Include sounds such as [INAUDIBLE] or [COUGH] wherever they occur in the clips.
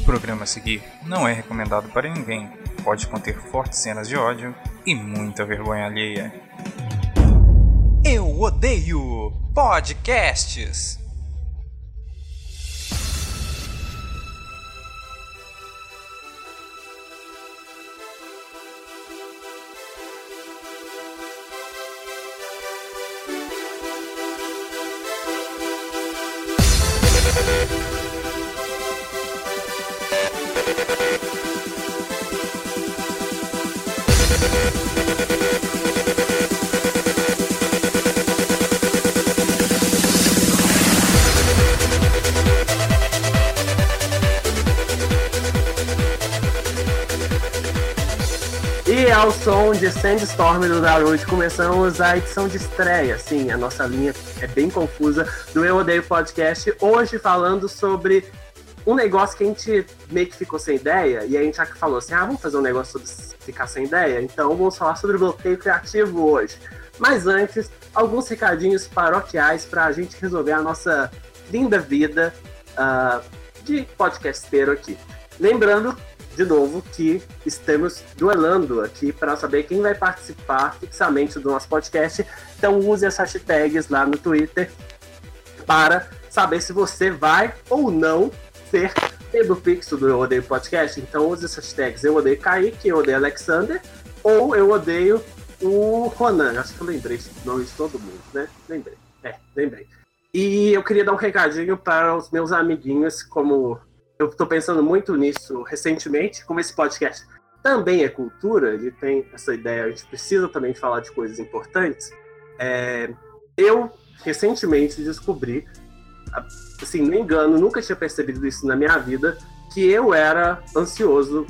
O programa a seguir não é recomendado para ninguém. Pode conter fortes cenas de ódio e muita vergonha alheia. Eu odeio podcasts. Sandstorm do Naruto, começamos a edição de estreia. Sim, a nossa linha é bem confusa do Eu Odeio Podcast. Hoje falando sobre um negócio que a gente meio que ficou sem ideia. E a gente já falou assim: ah, vamos fazer um negócio sobre ficar sem ideia? Então vamos falar sobre bloqueio criativo hoje. Mas antes, alguns recadinhos paroquiais para a gente resolver a nossa linda vida uh, de podcasteiro aqui. Lembrando de novo que estamos duelando aqui para saber quem vai participar fixamente do nosso podcast. Então use as hashtags lá no Twitter para saber se você vai ou não ser membro fixo do Eu Odeio Podcast. Então use as hashtags Eu Odeio Kaique, Eu Odeio Alexander ou Eu Odeio o Ronan. Acho que eu lembrei o nome de todo mundo, né? Lembrei. É, lembrei. E eu queria dar um recadinho para os meus amiguinhos, como eu estou pensando muito nisso recentemente, como esse podcast também é cultura, ele tem essa ideia, a gente precisa também falar de coisas importantes. É, eu recentemente descobri, assim, não engano, nunca tinha percebido isso na minha vida, que eu era ansioso,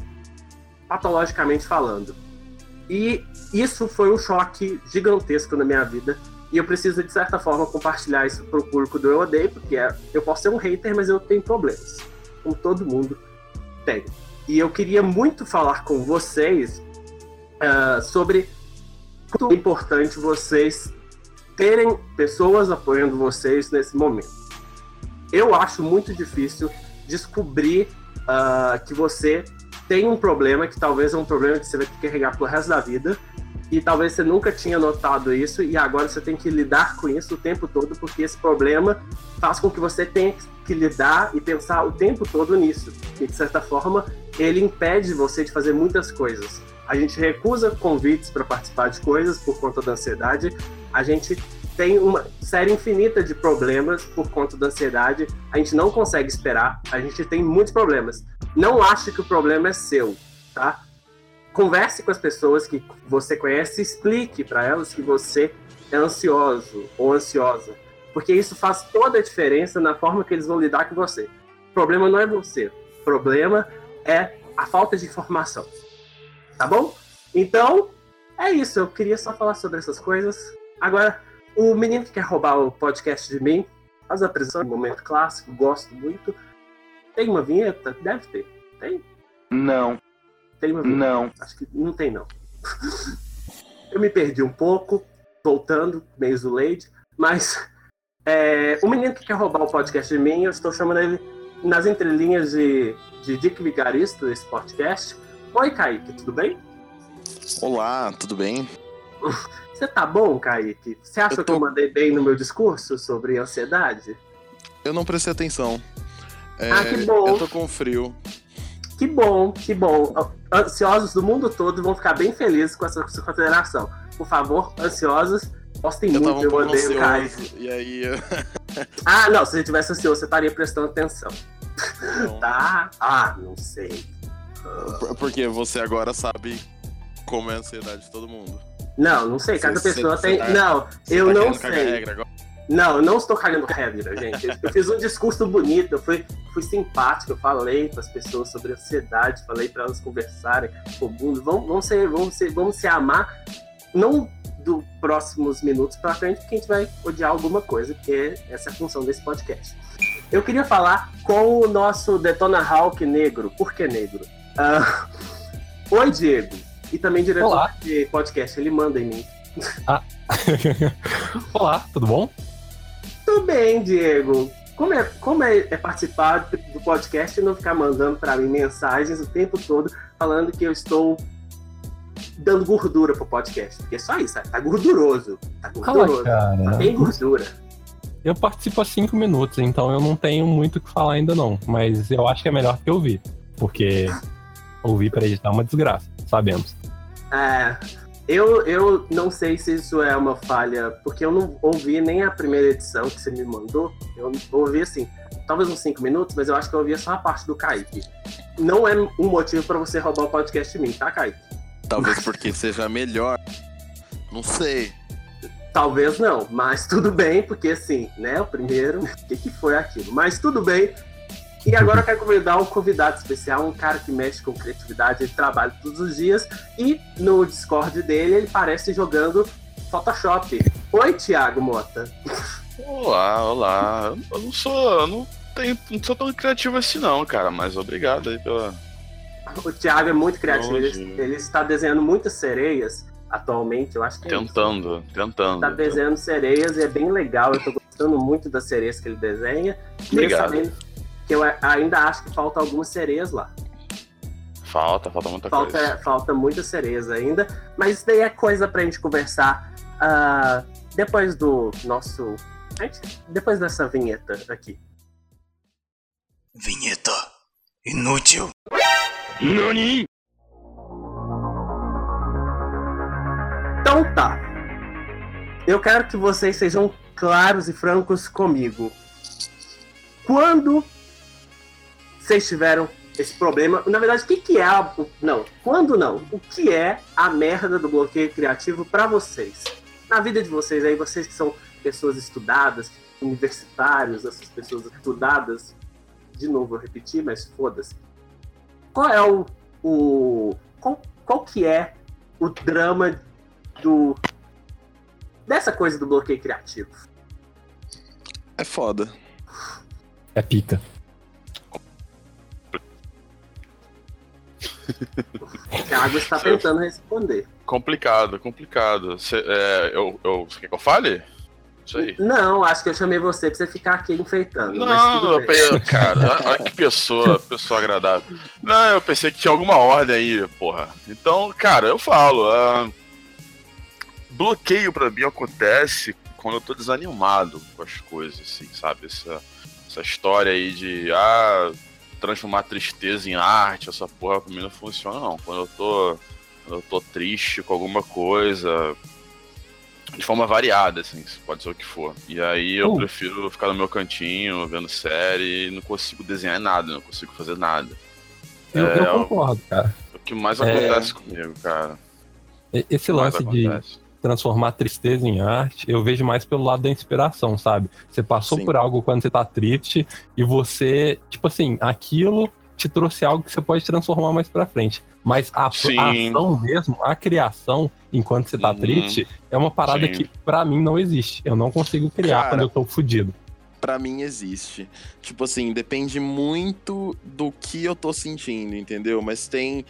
patologicamente falando. E isso foi um choque gigantesco na minha vida. E eu preciso, de certa forma, compartilhar isso pro público do Eu Odeio, porque é, eu posso ser um hater, mas eu tenho problemas. Como todo mundo tem. E eu queria muito falar com vocês uh, sobre quanto é importante vocês terem pessoas apoiando vocês nesse momento. Eu acho muito difícil descobrir uh, que você tem um problema, que talvez é um problema que você vai ter que carregar pro resto da vida, e talvez você nunca tinha notado isso e agora você tem que lidar com isso o tempo todo porque esse problema faz com que você tenha que lidar e pensar o tempo todo nisso. E de certa forma, ele impede você de fazer muitas coisas. A gente recusa convites para participar de coisas por conta da ansiedade. A gente tem uma série infinita de problemas por conta da ansiedade. A gente não consegue esperar. A gente tem muitos problemas. Não ache que o problema é seu, tá? Converse com as pessoas que você conhece explique para elas que você é ansioso ou ansiosa, porque isso faz toda a diferença na forma que eles vão lidar com você. O problema não é você, o problema é a falta de informação. Tá bom? Então, é isso. Eu queria só falar sobre essas coisas. Agora, o menino que quer roubar o podcast de mim, faz a apresentação, momento clássico, gosto muito. Tem uma vinheta? Deve ter. Tem? Não. Tem uma? Não. Acho que não tem, não. [LAUGHS] eu me perdi um pouco, voltando, meio Zuleide, mas é, o menino que quer roubar o podcast de mim, eu estou chamando ele nas entrelinhas de, de Dick Vigarista desse podcast. Oi, Kaique, tudo bem? Olá, tudo bem? [LAUGHS] Você tá bom, Kaique? Você acha Eu tô- que eu mandei bem no meu discurso sobre ansiedade? Eu não prestei atenção. É, Ah, que bom. Eu tô com frio. Que bom, que bom. Ansiosos do mundo todo vão ficar bem felizes com essa consideração. Por favor, ansiosos, postem Eu muito, eu odeio o Kaique. ansioso. E aí. [LAUGHS] Ah, não, se você tivesse ansioso, você estaria prestando atenção. não. Tá? Ah, não sei. Por- Porque você agora sabe como é a ansiedade de todo mundo. Não, não sei, cada Você- pessoa você tem. tá- Não, eu tá não sei. regra agora? Não, eu não estou cagando regra, gente. Eu- fiz um discurso bonito, eu fui, fui simpático, eu falei para as pessoas sobre ansiedade, falei para elas conversarem com o mundo. Vamos, vamos, ser, vamos, ser, vamos se amar, não do próximos minutos para frente, porque a gente vai odiar alguma coisa, porque essa é a função desse podcast. Eu queria falar com o nosso Detona Hawk negro. Por que negro? Ah, Oi, Diego. E também diretor Olá. de podcast, ele manda em mim. [LAUGHS] Olá, tudo bom? Tudo bem, Diego. como é, como é, é participar do podcast e não ficar mandando para mim mensagens o tempo todo falando que eu estou dando gordura pro podcast. Porque é só isso, tá gorduroso. Tá gorduroso. cara. Tá bem gordura. Eu participo há cinco minutos, então eu não tenho muito o que falar ainda não. Mas eu acho que é melhor que ouvir. Porque ouvir pra editar é uma desgraça, sabemos. É, eu, eu não sei se isso é uma falha, porque eu não ouvi nem a primeira edição que você me mandou. Eu ouvi assim, talvez uns 5 minutos, mas eu acho que eu ouvi só a parte do Kaique. Não é um motivo pra você roubar o podcast de mim, tá, Kaique? Talvez porque seja melhor. Não sei. Talvez não, mas tudo bem, porque assim, né, o primeiro, [LAUGHS] o que, que foi aquilo? Mas tudo bem. E agora eu quero convidar um convidado especial, um cara que mexe com criatividade, ele trabalha todos os dias e no Discord dele ele parece jogando Photoshop. Oi, Thiago Mota. Olá, olá. Eu não sou. Eu não, tenho, não sou tão criativo assim, não, cara, mas obrigado aí pela. O Thiago é muito criativo, ele, ele está desenhando muitas sereias atualmente, eu acho que é isso. Tentando, tentando. Tá desenhando sereias e é bem legal, eu tô gostando muito das sereias que ele desenha. Obrigado. Eu ainda acho que falta algumas sereias lá. Falta, falta muita coisa. Falta, falta muitas sereias ainda, mas isso daí é coisa pra gente conversar ah, depois do nosso. gente, Depois dessa vinheta aqui. Vinheta inútil. Então tá. Eu quero que vocês sejam claros e francos comigo. Quando vocês tiveram esse problema, na verdade, o que, que é a. Não, quando não? O que é a merda do bloqueio criativo pra vocês? Na vida de vocês aí, vocês que são pessoas estudadas, universitários, essas pessoas estudadas, de novo eu repeti, mas foda-se. Qual é o. o qual, qual que é o drama do. dessa coisa do bloqueio criativo? É foda. É pica. Thiago está tentando responder. Complicado, complicado. Cê, é, eu, eu, você quer que eu fale? Isso aí. Não, acho que eu chamei você pra você ficar aqui enfeitando. Não, eu cara, olha que pessoa, pessoa agradável. Não, eu pensei que tinha alguma ordem aí, porra. Então, cara, eu falo. ah, bloqueio pra mim acontece quando eu tô desanimado com as coisas, assim, sabe? Essa, essa história aí de ah, transformar tristeza em arte, essa porra pra mim não funciona, não. Quando eu tô. Quando eu tô triste com alguma coisa. De forma variada, assim, pode ser o que for. E aí eu Uh. prefiro ficar no meu cantinho, vendo série, e não consigo desenhar nada, não consigo fazer nada. Eu, É, eu concordo, cara. É o que mais É. acontece comigo, cara. Esse lance de acontece. Transformar tristeza em arte, eu vejo mais pelo lado da inspiração, sabe? Você passou Sim. por algo quando você tá triste e você, tipo assim, aquilo te trouxe algo que você pode transformar mais pra frente. Mas a, a ação mesmo, a criação, enquanto você tá Uhum. triste, é uma parada Sim. que pra mim não existe. Eu não consigo criar Cara, quando eu tô fudido. Pra mim existe. Tipo assim, depende muito do que eu tô sentindo, entendeu? Mas tem.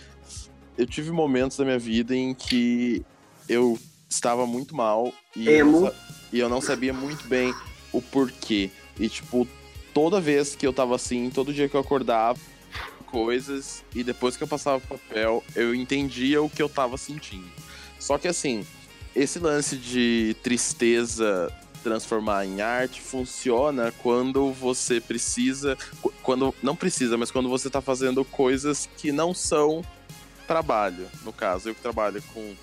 Eu tive momentos da minha vida em que eu estava muito mal e, eu Emo. não, e eu não sabia muito bem o porquê. E, tipo, toda vez que eu tava assim, todo dia que eu acordava, coisas, e depois que eu passava o papel, eu entendia o que eu tava sentindo. Só que assim, esse lance de tristeza transformar em arte funciona quando você precisa. qu- Quando. Não precisa, mas quando você tá fazendo coisas que não são trabalho. No caso, eu que trabalho com,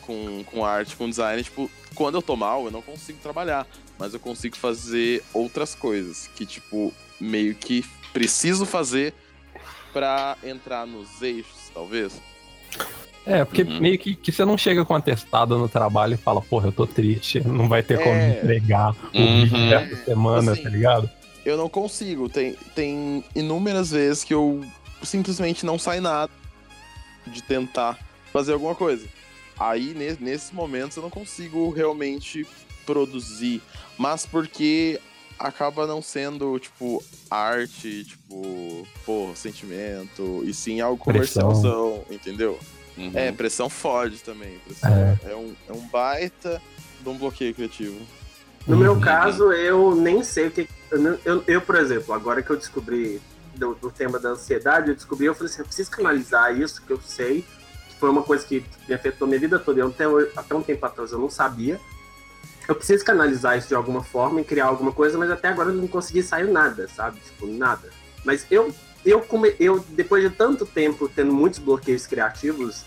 com, com arte, com design, tipo, quando eu tô mal, eu não consigo trabalhar. Mas eu consigo fazer outras coisas que, tipo, meio que preciso fazer pra entrar nos eixos, talvez. É, porque Uhum. meio que, que você não chega com atestado no trabalho e fala, porra, eu tô triste, não vai ter como É. entregar o Uhum. vídeo dessa semana, Assim, tá ligado? Eu não consigo. Tem, tem inúmeras vezes que eu simplesmente não sai nada de tentar fazer alguma coisa. Aí, ne- nesses momentos, eu não consigo realmente produzir. Mas porque acaba não sendo, tipo, arte, tipo, pô, sentimento, e sim algo comercialzão, entendeu? Uhum. É, pressão fode também. Pressão é. um, é um baita de um bloqueio criativo. No meu Uhum. caso, eu nem sei o que, Eu, eu, eu, por exemplo, agora que eu descobri do, do, tema da ansiedade, eu descobri, eu falei assim, eu preciso canalizar isso, que eu sei, foi uma coisa que me afetou minha vida toda. Eu até, até um tempo atrás eu não sabia. Eu preciso canalizar isso de alguma forma e criar alguma coisa, mas até agora eu não consegui sair nada, sabe? Tipo, nada. Mas eu, eu, come, eu depois de tanto tempo tendo muitos bloqueios criativos,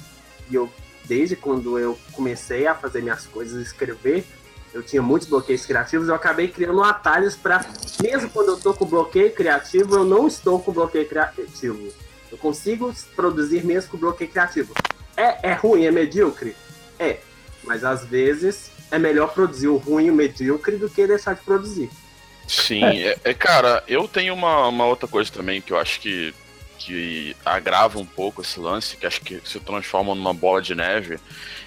e eu, desde quando eu comecei a fazer minhas coisas, escrever, eu tinha muitos bloqueios criativos, eu acabei criando atalhos para, mesmo quando eu estou com bloqueio criativo, eu não estou com bloqueio criativo. Eu consigo produzir mesmo com bloqueio criativo. É, é ruim, é medíocre? É. Mas às vezes é melhor produzir o ruim e o medíocre do que deixar de produzir. Sim, é, é cara, eu tenho uma, uma outra coisa também que eu acho que que agrava um pouco esse lance, que acho que se transforma numa bola de neve,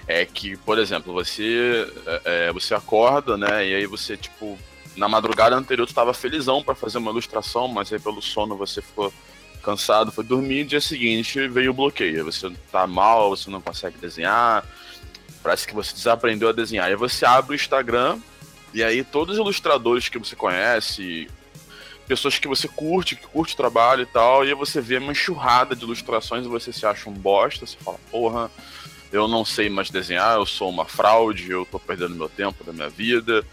é que, por exemplo, você é, é você acorda, né, e aí você, tipo, na madrugada anterior tu estava felizão para fazer uma ilustração, mas aí pelo sono você ficou cansado, foi dormir, dia seguinte veio o bloqueio, você tá mal, você não consegue desenhar, parece que você desaprendeu a desenhar, aí você abre o Instagram, e aí todos os ilustradores que você conhece, pessoas que você curte, que curte o trabalho e tal, e aí você vê uma enxurrada de ilustrações e você se acha um bosta, você fala, porra, eu não sei mais desenhar, eu sou uma fraude, eu tô perdendo meu tempo da minha vida.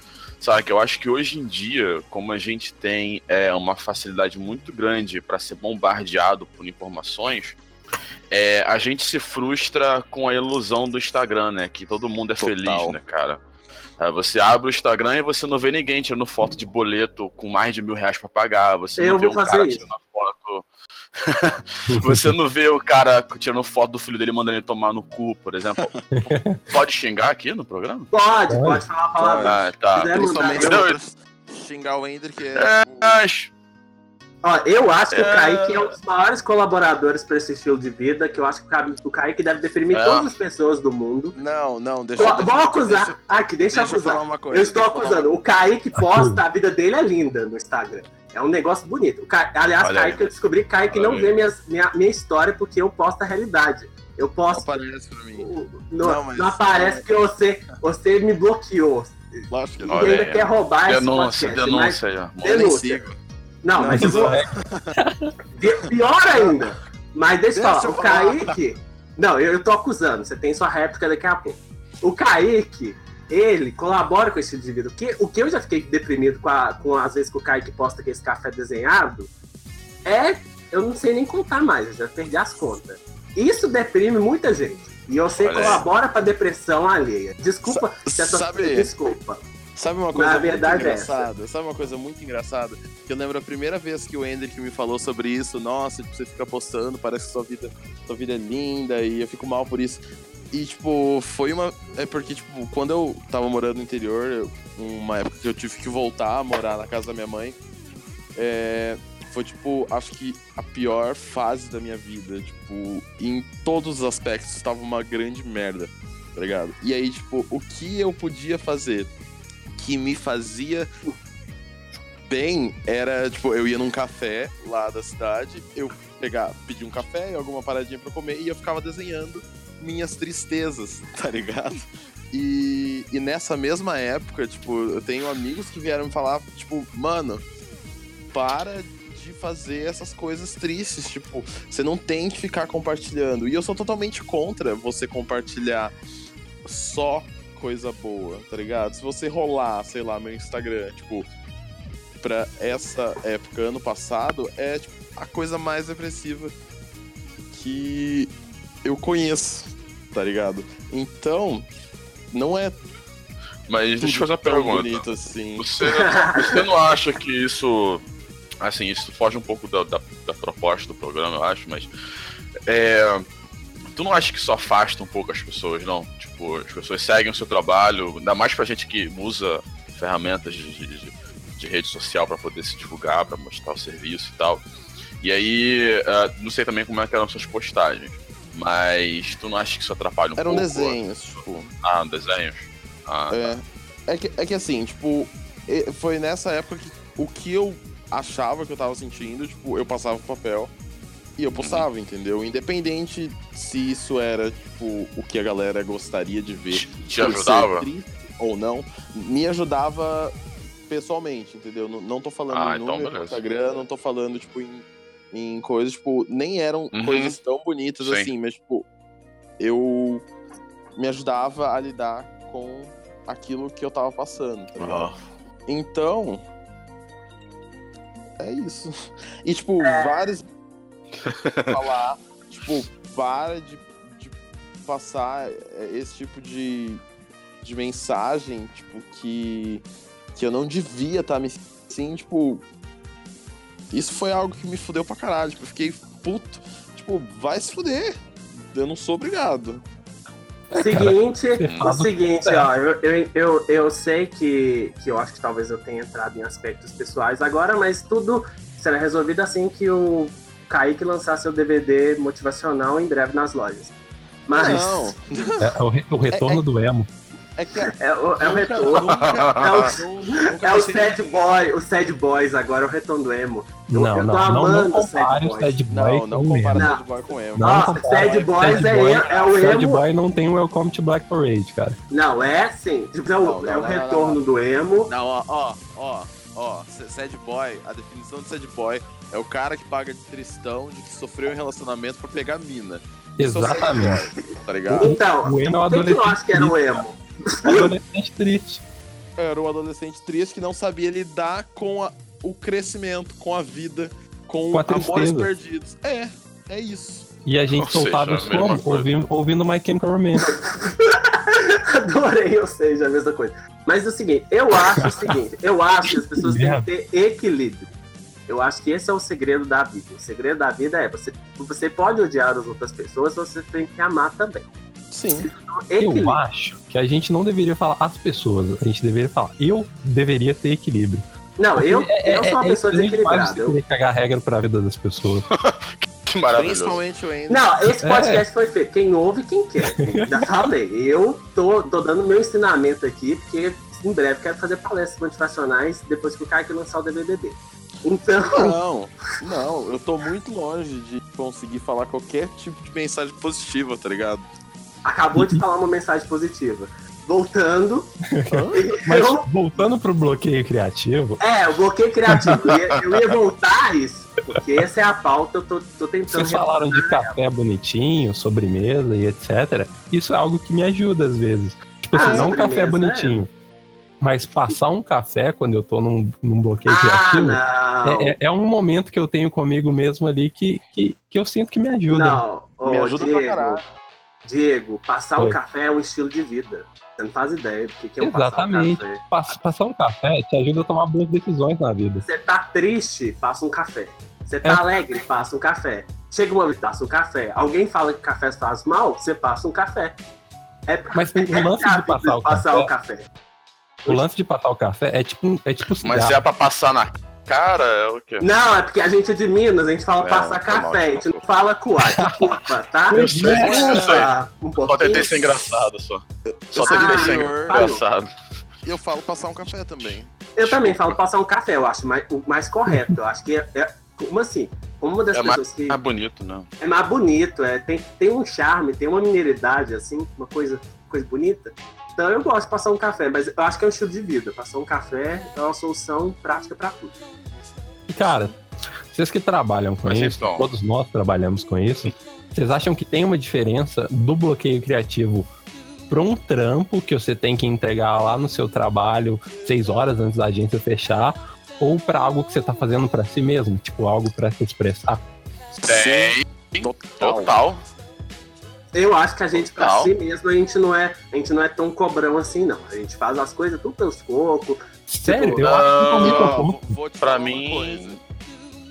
Sabe, que eu acho que hoje em dia, como a gente tem é, uma facilidade muito grande para ser bombardeado por informações, é, a gente se frustra com a ilusão do Instagram, né? Que todo mundo é Total. feliz, né, cara? É, você abre o Instagram e você não vê ninguém tirando foto de boleto com mais de mil reais pra pagar. Você eu não vê um cara isso. tirando foto. [LAUGHS] você não vê o cara tirando foto do filho dele mandando ele tomar no cu, por exemplo. [LAUGHS] Pode xingar aqui no programa? Pode, pode falar a palavra. Ah, tá. Principalmente xingar o Ender, que é. é tipo, Ó, eu acho que é... o Kaique é um dos maiores colaboradores para esse estilo de vida, que eu acho que o Kaique deve deprimir é. todas as pessoas do mundo. Não, não, deixa eu... Vou acusar. Deixa, Aqui, deixa, deixa eu acusar. Coisa, eu estou acusando. Uma... O Kaique posta, a vida dele é linda no Instagram. É um negócio bonito. Ca... Aliás, Olha Kaique, aí. eu descobri que Kaique Olha não aí. vê minha, minha, minha história porque eu posto a realidade. Eu posto. Não aparece pra mim. Não, não, mas... não aparece que você, você me bloqueou. Lógico que não. E ainda quer roubar denúncia, esse podcast. Denúncia, denúncia. denúncia. Não, não mas eu vou... Pior ainda. Mas deixa eu falar, o Kaique. Não, eu, eu tô acusando, você tem sua réplica daqui a pouco. O Kaique, ele colabora com esse indivíduo. O que, o que eu já fiquei deprimido com, a, com as vezes que o Kaique posta aquele café desenhado é. Eu não sei nem contar mais, eu já perdi as contas. Isso deprime muita gente. E eu sei que colabora pra depressão alheia. Desculpa se essa sabe, desculpa. Sabe uma coisa Na muito verdade é engraçada? É Sabe uma coisa muito engraçada? Que eu lembro a primeira vez que o Hendrick me falou sobre isso, nossa, tipo, você fica postando, parece que sua vida, sua vida é linda e eu fico mal por isso. E, tipo, foi uma. É porque, tipo, quando eu tava morando no interior, uma época que eu tive que voltar a morar na casa da minha mãe, é, foi, tipo, acho que a pior fase da minha vida. Tipo, em todos os aspectos estava uma grande merda, tá ligado? E aí, tipo, o que eu podia fazer? Que me fazia bem era, tipo, eu ia num café lá da cidade, eu pegar, pedir um café e alguma paradinha pra comer e eu ficava desenhando minhas tristezas, [LAUGHS] tá ligado? E, e nessa mesma época, tipo, eu tenho amigos que vieram me falar, tipo, mano, para de fazer essas coisas tristes, tipo, você não tem que ficar compartilhando. E eu sou totalmente contra você compartilhar só coisa boa, tá ligado? Se você rolar, sei lá, meu Instagram, tipo, pra essa época, ano passado, é tipo, a coisa mais depressiva que eu conheço, tá ligado? Então, não é. Mas deixa eu fazer uma pergunta. Bonito assim. Você, você não acha que isso. Assim, isso foge um pouco da, da, da proposta do programa, eu acho, mas. É, tu não acha que isso afasta um pouco as pessoas, não? Tipo, as pessoas seguem o seu trabalho, ainda mais pra gente que usa ferramentas de, de, de rede social para poder se divulgar, para mostrar o serviço e tal. E aí, uh, não sei também como é que eram suas postagens, mas tu não acha que isso atrapalha um eram pouco? Eram desenhos, tipo. Ah, desenhos? Ah, é. Tá. É que, é que assim, tipo, foi nessa época que o que eu achava que eu tava sentindo, tipo, eu passava pro papel e eu postava, entendeu? Independente se isso era, tipo, o que a galera gostaria de ver. Te ajudava? Ou não, me ajudava pessoalmente, entendeu? Não, não tô falando Ah, em então número no beleza. Instagram, não tô falando, tipo, em, em coisas, tipo, nem eram Uhum. coisas tão bonitas Sim. assim, mas, tipo, eu me ajudava a lidar com aquilo que eu tava passando, tá? Aham. Então. É isso. [LAUGHS] E, tipo, É. várias. [LAUGHS] falar, tipo, para de, de passar é, esse tipo de, de mensagem, tipo, que, que eu não devia estar me assim, tipo. Isso foi algo que me fudeu pra caralho. Tipo, eu fiquei puto. Tipo, vai se fuder. Eu não sou obrigado. Seguinte, o seguinte, ó, eu, eu, eu, eu sei que, que eu acho que talvez eu tenha entrado em aspectos pessoais agora, mas tudo será resolvido assim que o Kaique lançar seu DVD motivacional em breve nas lojas. Mas Não. É, o, re- o retorno do emo. É que é, o, é o retorno. É o- É o [LAUGHS] Sad Boy, o Sad Boys agora, é o retorno do emo. Eu- Não, eu não, tô não, não amando o Sad compare o Boy. Sad Boy Não, com não o compara emo. Não. Sad Boy com emo. Não Ó, compara. Sad Boys Sad é, Boy- é o Sad emo. Boy não tem Welcome to Black Parade, cara. Não, é sim. Tipo, é o, Não, não, é o não, retorno não, do emo. Não, ó, ó, ó, ó, sad boy, a definição de sad boy é o cara que paga de tristão de que sofreu em relacionamento pra pegar mina. O Exatamente. tá ligado? Então, O emo é o quem que acho que era o emo? Adolescente triste. Era um adolescente triste que não sabia lidar com a- o crescimento, com a vida, com, Com a amores perdidos. É, é isso. E a gente Ou soltava como? coisa. Ouvindo, ouvindo My Chemical Romance. [LAUGHS] Adorei, ou seja, a mesma coisa. Mas é o seguinte, eu acho o seguinte, eu acho que as pessoas têm que ter equilíbrio. Eu acho que esse é o segredo da vida. O segredo da vida é você, você pode odiar as outras pessoas, você tem que amar também. Sim. Eu acho que a gente não deveria falar as pessoas, a gente deveria falar, eu deveria ter equilíbrio. Não, eu, eu sou uma pessoa estranho demais desequilibrada. você Eu- querer cagar regra pra vida das pessoas. [LAUGHS] Que maravilhoso. Principalmente o Andy. Não, esse É. podcast foi feito. Quem ouve, quem quer. [LAUGHS] Já falei. Eu tô, tô dando meu ensinamento aqui, porque em breve quero fazer palestras motivacionais depois que o Kaique lançar o DVD dele. Então, Não, não, eu tô muito longe de conseguir falar qualquer tipo de mensagem positiva, tá ligado? acabou de falar uma mensagem positiva. Voltando. Mas eu, voltando pro bloqueio criativo, é, o bloqueio criativo. Eu ia, eu ia voltar a isso, porque essa é a pauta, eu tô, tô tentando. vocês falaram de café bonitinho, sobremesa e etc. Isso é algo que me ajuda às vezes. Tipo assim, Ah, não um café sobremesa, bonitinho. Mas passar um café quando eu tô num, num bloqueio Ah, criativo não. é, é- é um momento que eu tenho comigo mesmo ali que, que, que eu sinto que me ajuda. Não, ô, Me ajuda pra Diego, caralho. Diego, passar um Oi. café é um estilo de vida. Você não faz ideia do que que é um Exatamente. passar um Passar um café te ajuda a tomar boas decisões na vida. Você tá triste, passa um café. Você tá É. alegre, passa um café. Chega uma vez, passa um café. Alguém fala que café faz mal, você passa um café. É, Mas o é lance de rápido passar o passar café- o café. O lance de passar o café é tipo, um- é tipo Mas se é pra passar na cara, é o quê? Não, é porque a gente é de Minas, a gente fala É, passar tá mal, café, a gente não fala coar, desculpa, tá? [LAUGHS] Eu sei, eu sei. Um Só tentei ser engraçado, só. Só tentei Ah, ser engraçado. E eu falo passar um café também. Eu também falo passar um café, eu acho mais, o mais correto. Eu acho que é, é- como assim? Como uma das É pessoas que Ah, bonito, não. é mais bonito, é, tem, tem um charme, tem uma mineridade, assim, uma coisa, coisa bonita. Então eu gosto de passar um café, mas eu acho que é um estilo de vida. Passar um café é uma solução prática pra tudo. E, cara, vocês que trabalham com Mas isso, todos nós trabalhamos com isso, vocês acham que tem uma diferença do bloqueio criativo para um trampo que você tem que entregar lá no seu trabalho seis horas antes da agência fechar, ou para algo que você tá fazendo para si mesmo, tipo algo para se expressar? Tem. Total. Total. Eu acho que a gente, pra Total. si mesmo, a gente não é, a gente não é tão cobrão assim, não. A gente faz as coisas tudo pelos cocos. Sério, eu não, acho totalmente não. oposto. vou, vou te Pra falar uma mim- coisa.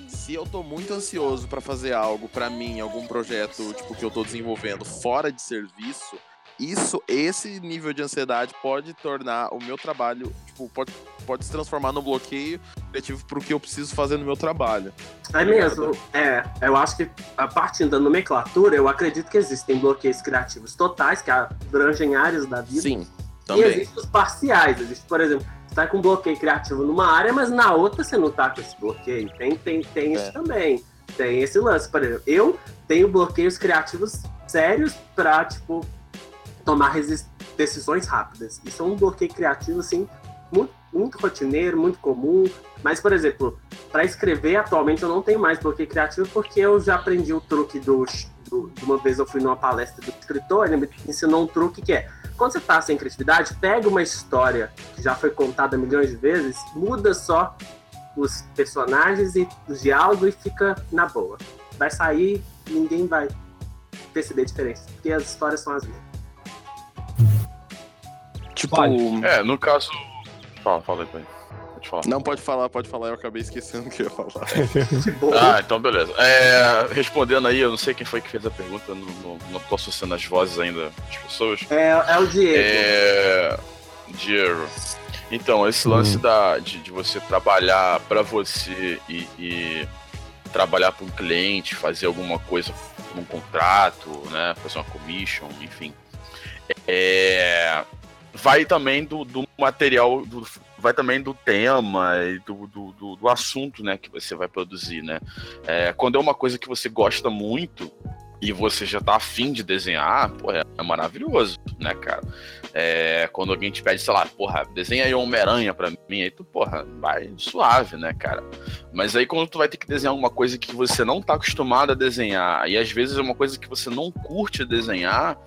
Se eu tô muito ansioso pra fazer algo pra mim, algum projeto tipo que eu tô desenvolvendo fora de serviço, isso, esse nível de ansiedade pode tornar o meu trabalho, tipo, pode, pode se transformar no bloqueio criativo pro que eu preciso fazer no meu trabalho. É mesmo, é. Eu acho que, a partir da nomenclatura, eu acredito que existem bloqueios criativos totais, que abrangem áreas da vida. Sim, E também. existem os parciais. Existe, por exemplo, você tá com bloqueio criativo numa área, mas na outra você não tá com esse bloqueio. Tem, tem, tem isso É. também. Tem esse lance. Por exemplo, eu tenho bloqueios criativos sérios pra, tipo, tomar decisões rápidas. Isso é um bloqueio criativo, assim, muito muito rotineiro, muito comum. Mas, por exemplo, para escrever atualmente eu não tenho mais bloqueio criativo porque eu já aprendi o truque do, do. De uma vez eu fui numa palestra do escritor, ele me ensinou um truque que é quando você tá sem criatividade, pega uma história que já foi contada milhões de vezes, muda só os personagens e os diálogos e fica na boa. Vai sair, ninguém vai perceber a diferença, porque as histórias são as mesmas. Tipo. É, no caso. Fala, fala aí, pai. Pode falar. Não, pode falar, pode falar, eu acabei esquecendo o que eu ia falar. [LAUGHS] De boa. Ah, então beleza. É, respondendo aí, eu não sei quem foi que fez a pergunta, não, não, não tô associando as vozes ainda das pessoas. É, é o Diego. É. Diego. Então, esse lance Hum. da, de, de você trabalhar pra você e, e trabalhar para um cliente, fazer alguma coisa num contrato, né? Fazer uma commission, enfim. É, vai também do, do material, do- vai também do tema e do, do, do, assunto, né? Que você vai produzir, né? É, quando é uma coisa que você gosta muito e você já tá afim de desenhar, pô, é, é maravilhoso, né, cara? É, quando alguém te pede, sei lá, porra, desenha aí Homem-Aranha pra mim, aí tu, porra, vai suave, né, cara? Mas aí quando tu vai ter que desenhar alguma coisa que você não tá acostumado a desenhar, e às vezes é uma coisa que você não curte desenhar,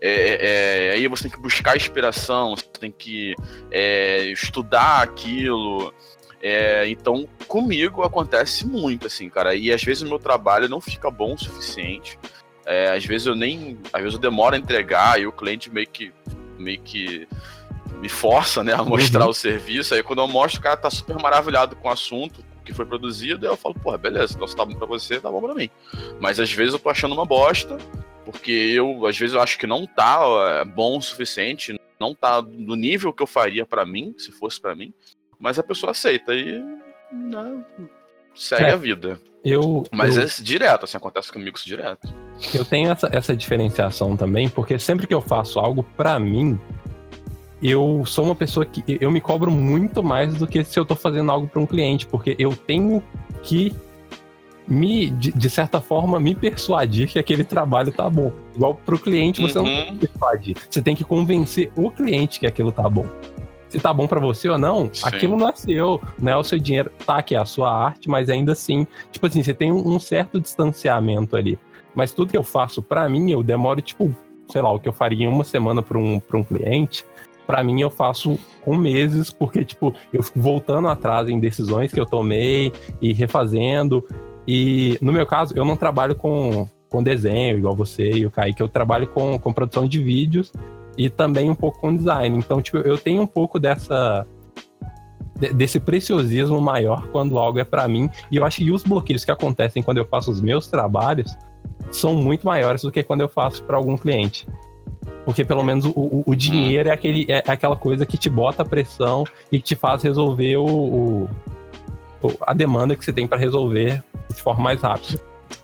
é, é, aí você tem que buscar inspiração, você tem que é, estudar aquilo. É, então, comigo acontece muito, assim, cara. E às vezes o meu trabalho não fica bom o suficiente. É, às vezes eu nem. Às vezes eu demoro a entregar e o cliente meio que. meio que me força, né, a mostrar o serviço. Aí quando eu mostro, o cara tá super maravilhado com o assunto que foi produzido, aí eu falo, porra, beleza, então se tá bom pra você, tá bom pra mim. Mas às vezes eu tô achando uma bosta, porque eu, às vezes, eu acho que não tá bom o suficiente, não tá no nível que eu faria pra mim, se fosse pra mim, mas a pessoa aceita e né, segue É. a vida. Eu, Mas eu, é direto, assim, acontece comigo isso direto. eu tenho essa, essa diferenciação também, porque sempre que eu faço algo pra mim, eu sou uma pessoa que eu me cobro muito mais do que se eu tô fazendo algo pra um cliente, porque eu tenho que me, de, de certa forma, me persuadir que aquele trabalho tá bom. Igual pro cliente, você não Uhum. persuadir. Você tem que convencer o cliente que aquilo tá bom. Se tá bom pra você ou não, Sim. aquilo não é seu, não é o seu dinheiro. Tá, que é a sua arte, mas ainda assim, tipo assim, você tem um, certo distanciamento ali. Mas tudo que eu faço pra mim, eu demoro, tipo, sei lá, o que eu faria em uma semana pra um, pra um cliente, pra mim eu faço com meses, porque, tipo, eu fico voltando atrás em decisões que eu tomei e refazendo. E no meu caso, eu não trabalho com, com desenho, igual você e o Kaique, eu trabalho com, com produção de vídeos e também um pouco com design. Então, tipo, eu tenho um pouco dessa de- desse preciosismo maior quando algo é pra mim. E eu acho que os bloqueios que acontecem quando eu faço os meus trabalhos são muito maiores do que quando eu faço pra algum cliente. Porque pelo menos o, o- dinheiro é, aquele, é aquela coisa que te bota a pressão e que te faz resolver o- o- a demanda que você tem pra resolver de forma mais rápida.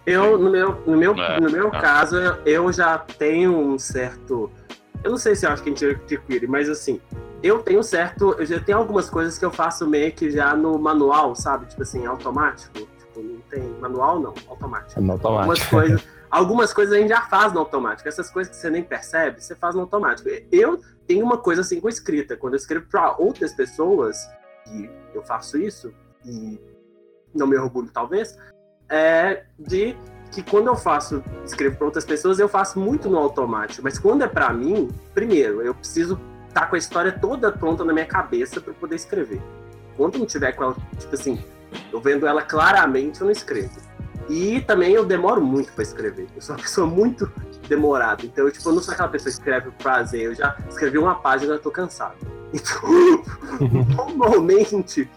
Eu, no meu, no meu, É, no meu é. caso, eu já tenho um certo. Eu não sei se eu acho que a gente adquire, mas assim, eu tenho um certo. Eu já tenho algumas coisas que eu faço meio que já no manual, sabe? Tipo assim, automático. Tipo, não tem manual, não, automático. No Algumas automático. coisas, algumas coisas a gente já faz no automático. Essas coisas que você nem percebe, você faz no automático. Eu tenho uma coisa assim com escrita. Quando eu escrevo para outras pessoas, e eu faço isso, e não me orgulho talvez, é de que quando eu faço, escrevo para outras pessoas, eu faço muito no automático. Mas quando é para mim, primeiro, eu preciso estar com a história toda pronta na minha cabeça para poder escrever. Quando não tiver com ela, tipo assim, eu vendo ela claramente, eu não escrevo. E também eu demoro muito para escrever. Eu sou uma pessoa muito demorada. Então, eu, tipo, eu não sou aquela pessoa que escreve prazer. Eu já escrevi uma página e eu tô cansado. [LAUGHS] Então, [LAUGHS] normalmente,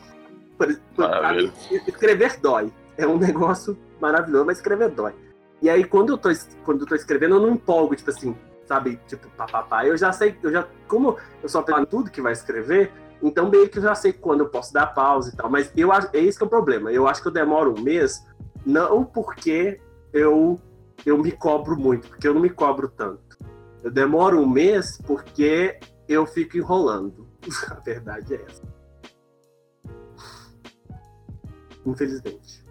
escrever dói. É um [LAUGHS] negócio maravilhoso, mas escrever dói. E aí, quando eu tô, quando eu tô escrevendo, eu não empolgo, tipo assim, sabe? Tipo, papapá. Eu já sei, eu já, como eu só em tudo que vai escrever, então meio que eu já sei quando eu posso dar pausa e tal. Mas eu acho, é esse que é o problema. Eu acho que eu demoro um mês, não porque eu, eu me cobro muito, porque eu não me cobro tanto. Eu demoro um mês porque eu fico enrolando. [LAUGHS] A verdade é essa. Infelizmente.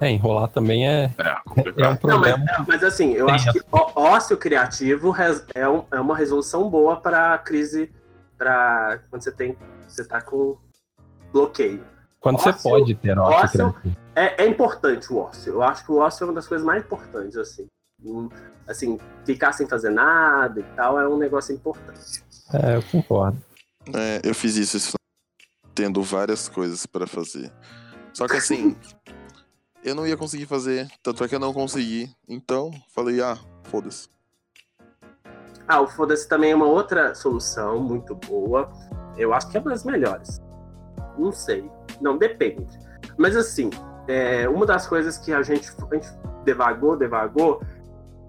É, enrolar também é, É, é um complicado. Não, mas, problema. mas assim, eu Tem acho que ó- ócio criativo é, um- é uma resolução boa para a crise para quando você tem, você tá com bloqueio. Quando você Ócio- pode ter ócio ócio-. É, é importante o ócio. Eu acho que o ócio é uma das coisas mais importantes, assim. Hum, Assim, ficar sem fazer nada e tal é um negócio importante. É, eu concordo. É, eu fiz isso, esse tendo várias coisas pra fazer. Só que assim, [LAUGHS] eu não ia conseguir fazer, tanto é que eu não consegui. Então, falei, ah, foda-se. Ah, o foda-se também é uma outra solução muito boa. Eu acho que é uma das melhores. Não sei. Não, depende. Mas assim, é, uma das coisas que a gente, a gente devagou, devagou,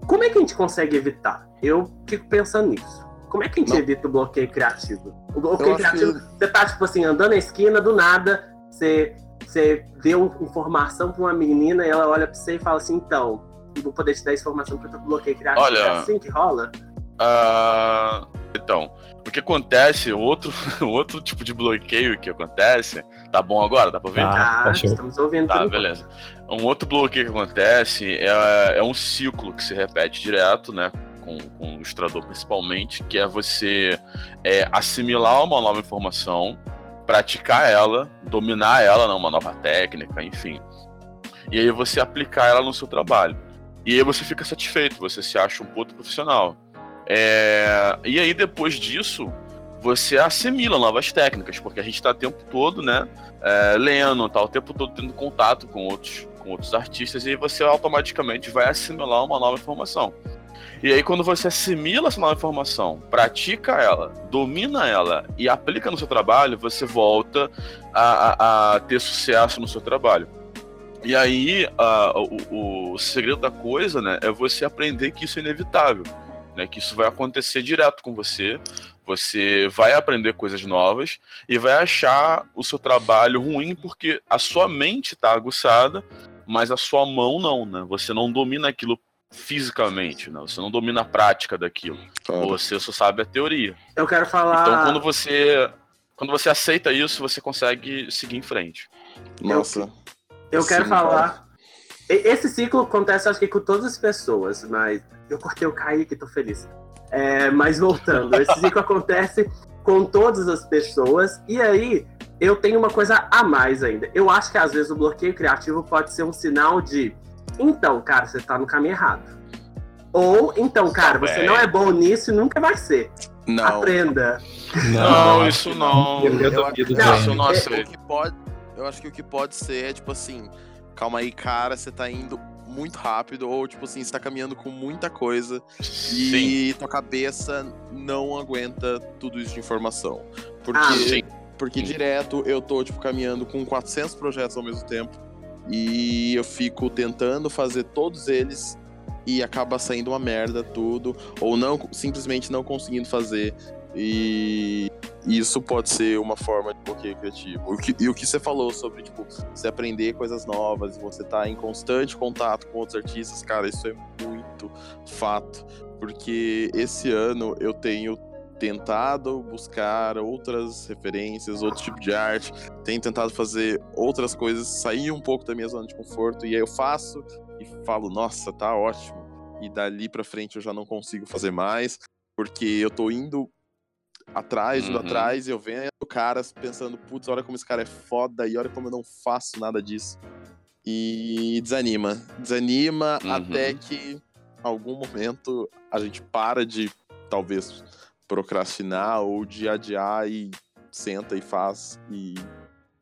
como é que a gente consegue evitar? Eu fico pensando nisso. Como é que a gente Não. evita o bloqueio criativo? O bloqueio criativo, que você tá, tipo assim, andando na esquina, do nada, você, você deu informação pra uma menina e ela olha pra você e fala assim, então, vou poder te dar informação porque eu tô com bloqueio criativo. Olha, é assim que rola? Ah, então, o que acontece, outro, [LAUGHS] outro tipo de bloqueio que acontece. Tá bom agora? Dá pra ver? Tá. Ah, show. estamos ouvindo. Tá, beleza. Um outro bloqueio que acontece é, é um ciclo que se repete direto, né? Com, com o ilustrador principalmente, que é você é, assimilar uma nova informação, praticar ela, dominar ela, né, uma nova técnica, enfim. E aí você aplicar ela no seu trabalho. E aí você fica satisfeito, você se acha um puto profissional. É, e aí depois disso, você assimila novas técnicas, porque a gente está o tempo todo, né? é, lendo, tá o tempo todo tendo contato com outros, com outros artistas, e aí você automaticamente vai assimilar uma nova informação. E aí, quando você assimila essa nova informação, pratica ela, domina ela e aplica no seu trabalho, você volta a, a- a ter sucesso no seu trabalho. E aí, a- o, o segredo da coisa, né, é você aprender que isso é inevitável, né, que isso vai acontecer direto com você. Você vai aprender coisas novas e vai achar o seu trabalho ruim porque a sua mente está aguçada, mas a sua mão não, né? Você não domina aquilo fisicamente, né? Você não domina a prática daquilo. Cara, Você só sabe a teoria. Eu quero falar. Então, quando você quando você aceita isso, você consegue seguir em frente. nossa. Eu quero Sim, falar. Esse ciclo acontece, acho que com todas as pessoas, mas eu cortei o Kaique, tô feliz. É, mas voltando, [LAUGHS] esse ciclo acontece com todas as pessoas, e aí eu tenho uma coisa a mais ainda. Eu acho que às vezes o bloqueio criativo pode ser um sinal de então, cara, você tá no caminho errado. Ou, então, cara, você não é bom nisso e nunca vai ser. Não. Aprenda. Não, isso não. Eu, eu Eu duvido Não, também. Isso eu não é- O aceito. que pode. Eu acho que o que pode ser é, tipo assim, calma aí, cara, você tá indo muito rápido, ou tipo assim, você tá caminhando com muita coisa Sim. e tua cabeça não aguenta tudo isso de informação. Porque, Ah, sim. porque Sim. direto eu tô, tipo, caminhando com 400 projetos ao mesmo tempo e eu fico tentando fazer todos eles e acaba saindo uma merda tudo, ou não simplesmente não conseguindo fazer. E isso pode ser uma forma de bloqueio criativo. E o que você falou sobre, tipo, você aprender coisas novas você tá em constante contato com outros artistas, cara, isso é muito fato. Porque esse ano eu tenho tentado buscar outras referências, outro tipo de arte, tenho tentado fazer outras coisas, sair um pouco da minha zona de conforto, e aí eu faço e falo, nossa, tá ótimo. E dali pra frente eu já não consigo fazer mais, porque eu tô indo atrás, indo Uhum. atrás, e eu vendo caras pensando, putz, olha como esse cara é foda, e olha como eu não faço nada disso. E desanima. Desanima Uhum. até que algum momento a gente para de talvez procrastinar ou de adiar e senta e faz e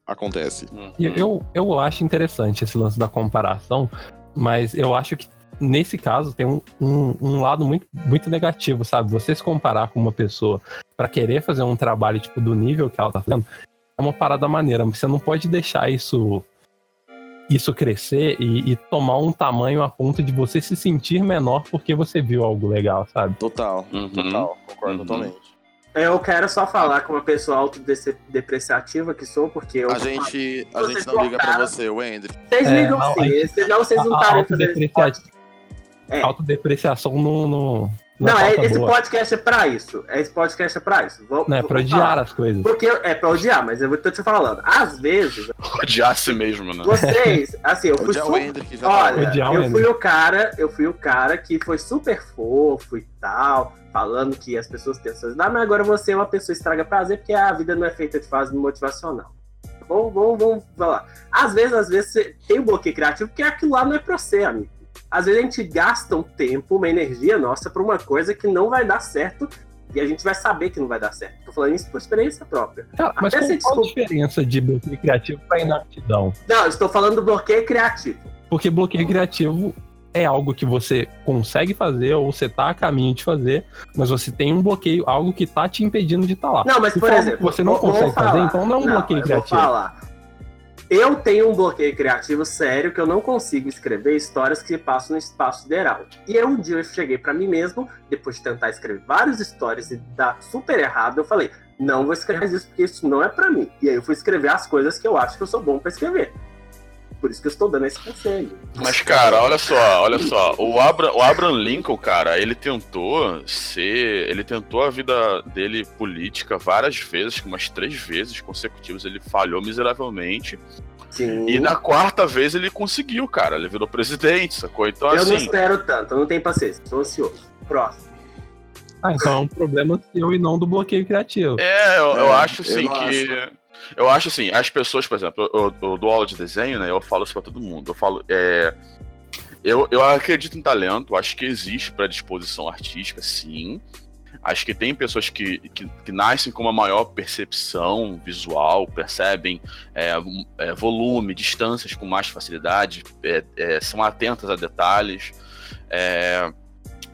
acontece. Eu, eu acho interessante esse lance da comparação, mas eu acho que nesse caso tem um, um, um lado muito, muito negativo, sabe? Você se comparar com uma pessoa para querer fazer um trabalho tipo do nível que ela tá fazendo, é uma parada maneira, mas você não pode deixar isso isso crescer e, e tomar um tamanho a ponto de você se sentir menor porque você viu algo legal, sabe? Total, Uhum. total, concordo Uhum. totalmente. Eu quero só falar com uma pessoa autodepreciativa que sou, porque eu. A gente, a gente não liga pra você, Wendy. Vocês É, ligam não, sim, senão vocês não esse autodeprecia- É. Autodepreciação não, não, Não, é, esse boa. podcast é pra isso. Esse podcast é pra isso. Vou, Não, é pra falar. odiar as coisas. Porque é pra odiar, mas eu tô te falando. Às vezes, Odiasse mesmo, né? vocês, assim, eu fui Odiar. Hendrick já tá Olha, Odiar o eu fui o cara, eu fui o cara que foi super fofo e tal, falando que as pessoas têm suas idades, mas agora você é uma pessoa estraga prazer porque a vida não é feita de fase motivacional. Vamos, vamos, vamos falar. Às vezes, às vezes, você tem um bloqueio criativo porque aquilo lá não é pra você, amigo. Às vezes a gente gasta um tempo, uma energia nossa pra uma coisa que não vai dar certo e a gente vai saber que não vai dar certo. Tô falando isso por experiência própria. Cara, mas Até qual, a diferença de bloqueio criativo pra inaptidão? Não, estou falando do bloqueio criativo. Porque bloqueio criativo é algo que você consegue fazer ou você tá a caminho de fazer, mas você tem um bloqueio, algo que tá te impedindo de estar lá. Não, mas Se por exemplo, você não consegue fazer, então não é um bloqueio eu criativo. Vou falar. Eu tenho um bloqueio criativo sério que eu não consigo escrever histórias que passam no espaço sideral. E aí um dia eu cheguei pra mim mesmo, depois de tentar escrever várias histórias e dar super errado, eu falei: não vou escrever isso porque isso não é pra mim. E aí eu fui escrever as coisas que eu acho que eu sou bom pra escrever. Por isso que eu estou dando esse conselho. Mas, cara, olha só, olha só. O, Abra, o Abraham Lincoln, cara, ele tentou ser. Ele tentou a vida dele política várias vezes, umas três vezes consecutivas. Ele falhou miseravelmente. Sim. E na quarta vez ele conseguiu, cara. Ele virou presidente, sacou? Então, eu não assim. espero tanto, eu não tenho paciência, sou ansioso. Próximo. Ah, então é um problema seu e não do bloqueio criativo. É, eu, eu É, acho assim não que. Eu acho assim, as pessoas, por exemplo, eu, eu dou aula de desenho, né? Eu falo isso pra todo mundo. Eu falo. É, eu, eu acredito em talento, acho que existe predisposição artística, sim. Acho que tem pessoas que, que, que nascem com uma maior percepção visual, percebem é, é, volume, distâncias com mais facilidade, é, é, são atentas a detalhes. É,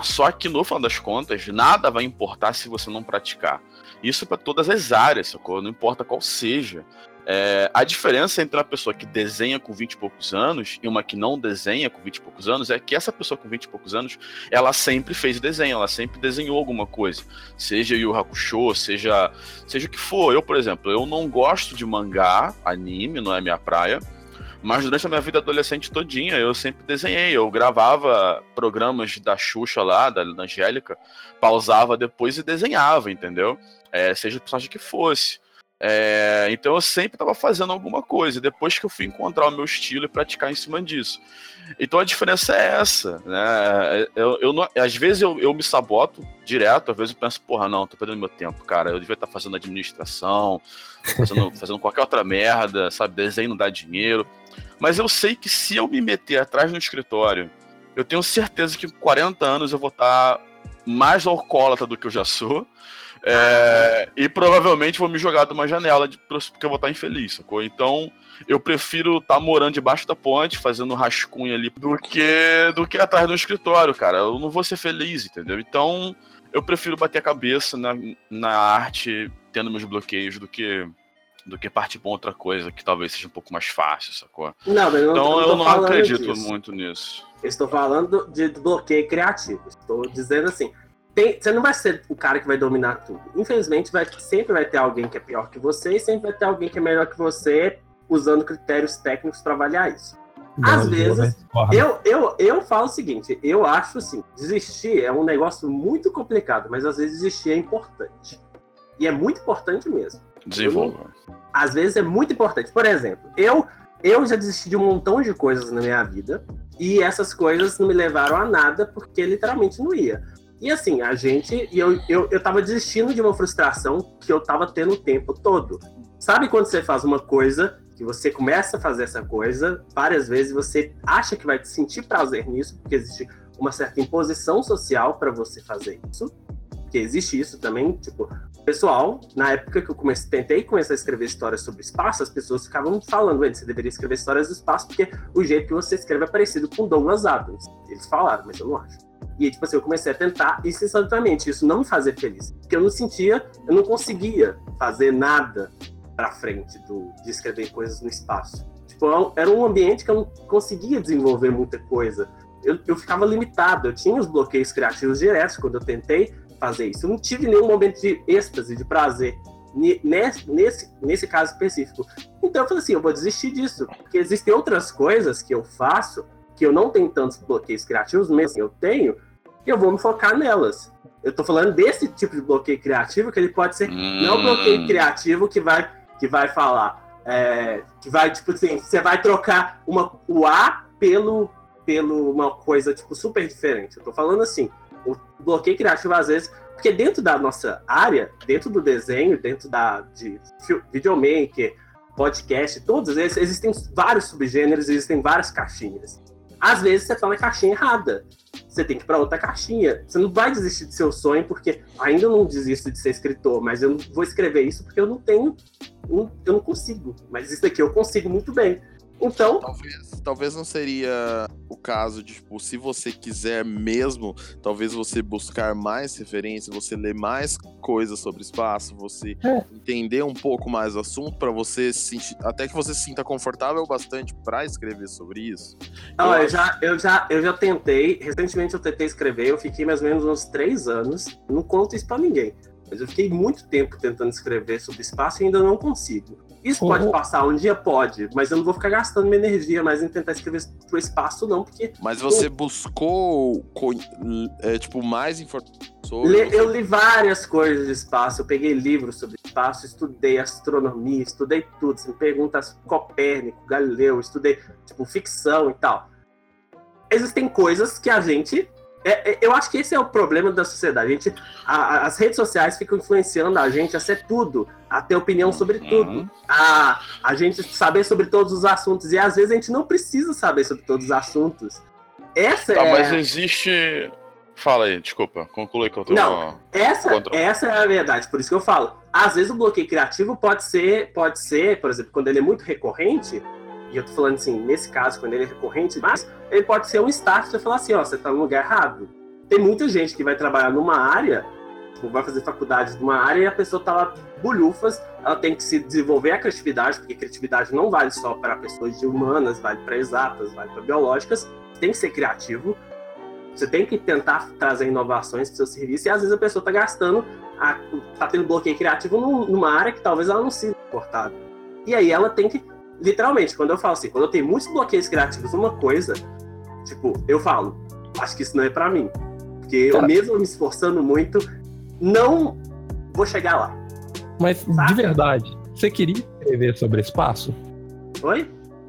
só que no final das contas, nada vai importar se você não praticar. Isso para todas as áreas, sacou? Não importa qual seja. É, a diferença entre uma pessoa que desenha com 20 e poucos anos e uma que não desenha com 20 e poucos anos é que essa pessoa com 20 e poucos anos, ela sempre fez desenho, ela sempre desenhou alguma coisa. Seja Yu Hakusho, seja, seja o que for. Eu, por exemplo, eu não gosto de mangá, anime, não é minha praia. Mas durante a minha vida adolescente todinha, eu sempre desenhei. Eu gravava programas da Xuxa lá, da Angélica, pausava depois e desenhava, entendeu? É, seja o personagem que fosse. É, então eu sempre estava fazendo alguma coisa. Depois que eu fui encontrar o meu estilo e praticar em cima disso. Então a diferença é essa, né? Eu, eu não- às vezes eu, eu me saboto direto, às vezes eu penso, porra, não, tô perdendo meu tempo, cara. Eu devia estar fazendo administração, fazendo, [LAUGHS] fazendo qualquer outra merda, sabe? Desenho não dá dinheiro. Mas eu sei que se eu me meter atrás no escritório, eu tenho certeza que com 40 anos eu vou estar mais alcoólatra do que eu já sou. É, e provavelmente vou me jogar de uma janela de, porque eu vou estar infeliz, sacou? Então eu prefiro estar morando debaixo da ponte, fazendo rascunho ali, do que, do que atrás do escritório, cara. Eu não vou ser feliz, entendeu? Então eu prefiro bater a cabeça na, na arte, tendo meus bloqueios, do que do que partir pra outra coisa que talvez seja um pouco mais fácil, sacou? Não, eu não, Então eu não acredito disso. muito nisso. Eu estou falando de bloqueio criativo. Estou dizendo assim, tem- você não vai ser o cara que vai dominar tudo. Infelizmente, vai, sempre vai ter alguém que é pior que você e sempre vai ter alguém que é melhor que você usando critérios técnicos para avaliar isso. Às Não, vezes, discordo. Eu, eu, eu falo o seguinte, eu acho assim, desistir é um negócio muito complicado, mas às vezes desistir é importante. E é muito importante mesmo. Desenvolva. Às vezes é muito importante. Por exemplo, eu, eu já desisti de um montão de coisas na minha vida e essas coisas não me levaram a nada porque literalmente não ia. E assim, a gente. E eu, eu, eu tava desistindo de uma frustração que eu tava tendo o tempo todo. Sabe quando você faz uma coisa, que você começa a fazer essa coisa várias vezes, você acha que vai sentir prazer nisso, porque existe uma certa imposição social para você fazer isso. Porque existe isso também, tipo, pessoal, na época que eu comecei, tentei começar a escrever histórias sobre espaço, as pessoas ficavam falando, "Ué, você deveria escrever histórias do espaço, porque o jeito que você escreve é parecido com Douglas Adams. Eles falaram, mas eu não acho. E tipo assim, eu comecei a tentar incessantemente, isso não me fazia feliz. Porque eu não sentia, eu não conseguia fazer nada pra frente do, de escrever coisas no espaço. Tipo, era um ambiente que eu não conseguia desenvolver muita coisa. Eu, eu ficava limitado, eu tinha os bloqueios criativos diretos quando eu tentei fazer isso. Eu não tive nenhum momento de êxtase, de prazer, ne- nesse, nesse, nesse caso específico. Então eu falei assim, eu vou desistir disso, porque existem outras coisas que eu faço que eu não tenho tantos bloqueios criativos, mesmo assim eu tenho, eu vou me focar nelas. Eu tô falando desse tipo de bloqueio criativo, que ele pode ser Hum. não bloqueio criativo que vai, que vai falar. é, que vai, tipo assim, você vai trocar uma, o A pelo, pelo uma coisa, tipo, super diferente. Eu tô falando assim, o bloqueio criativo, às vezes, porque dentro da nossa área, dentro do desenho, dentro da de videomaker, podcast, todos eles, existem vários subgêneros, existem várias caixinhas. Às vezes você tá na caixinha errada. Você tem que ir para outra caixinha. Você não vai desistir do seu sonho, porque ainda eu não desisto de ser escritor, mas eu não vou escrever isso porque eu não tenho. eu não consigo. Mas isso daqui eu consigo muito bem. Então, Talvez, talvez não seria o caso de, tipo, se você quiser mesmo, talvez você buscar mais referência, você ler mais coisas sobre espaço, você É. entender um pouco mais o assunto pra você se sentir, até que você se sinta confortável bastante pra escrever sobre isso. ó, eu, acho- já, eu, já, eu já tentei, recentemente eu tentei escrever, eu fiquei mais ou menos uns três anos, não conto isso para ninguém, mas eu fiquei muito tempo tentando escrever sobre espaço e ainda não consigo. Isso Oh, pode passar um dia? Pode, mas eu não vou ficar gastando minha energia mais em tentar escrever pro espaço, não, porque Mas você buscou, co- é, tipo, mais informações sobre... Eu li várias coisas de espaço, eu peguei livros sobre espaço, estudei astronomia, estudei tudo. Você me pergunta Copérnico, Galileu, estudei tipo ficção e tal. Existem coisas que a gente. É- é- eu acho que esse é o problema da sociedade. A gente, a- as redes sociais ficam influenciando a gente a ser tudo, a ter opinião sobre tudo, Uhum. a, a gente saber sobre todos os assuntos. E às vezes a gente não precisa saber sobre todos os assuntos. Essa Tá, é. mas existe. Fala aí, desculpa, conclui que eu tô. Não. Essa, Contra. essa é a verdade, por isso que eu falo. Às vezes o bloqueio criativo pode ser, pode ser, por exemplo, quando ele é muito recorrente, e eu tô falando assim, nesse caso, quando ele é recorrente, mas ele pode ser um start você falar assim, ó, você tá no lugar errado. Tem muita gente que vai trabalhar numa área, tipo, vai fazer faculdade numa área e a pessoa tá lá bulhufas, ela tem que se desenvolver a criatividade, porque criatividade não vale só para pessoas humanas, vale para exatas, vale para biológicas, tem que ser criativo. Você tem que tentar trazer inovações para o seu serviço e às vezes a pessoa está gastando, a, tá tendo bloqueio criativo num- numa área que talvez ela não seja importada. E aí ela tem que, literalmente, quando eu falo assim, quando eu tenho muitos bloqueios criativos numa coisa, tipo, eu falo, acho que isso não é para mim. Porque eu mesmo me esforçando muito, não vou chegar lá. Mas, Saca? de verdade, você queria escrever sobre espaço? Oi?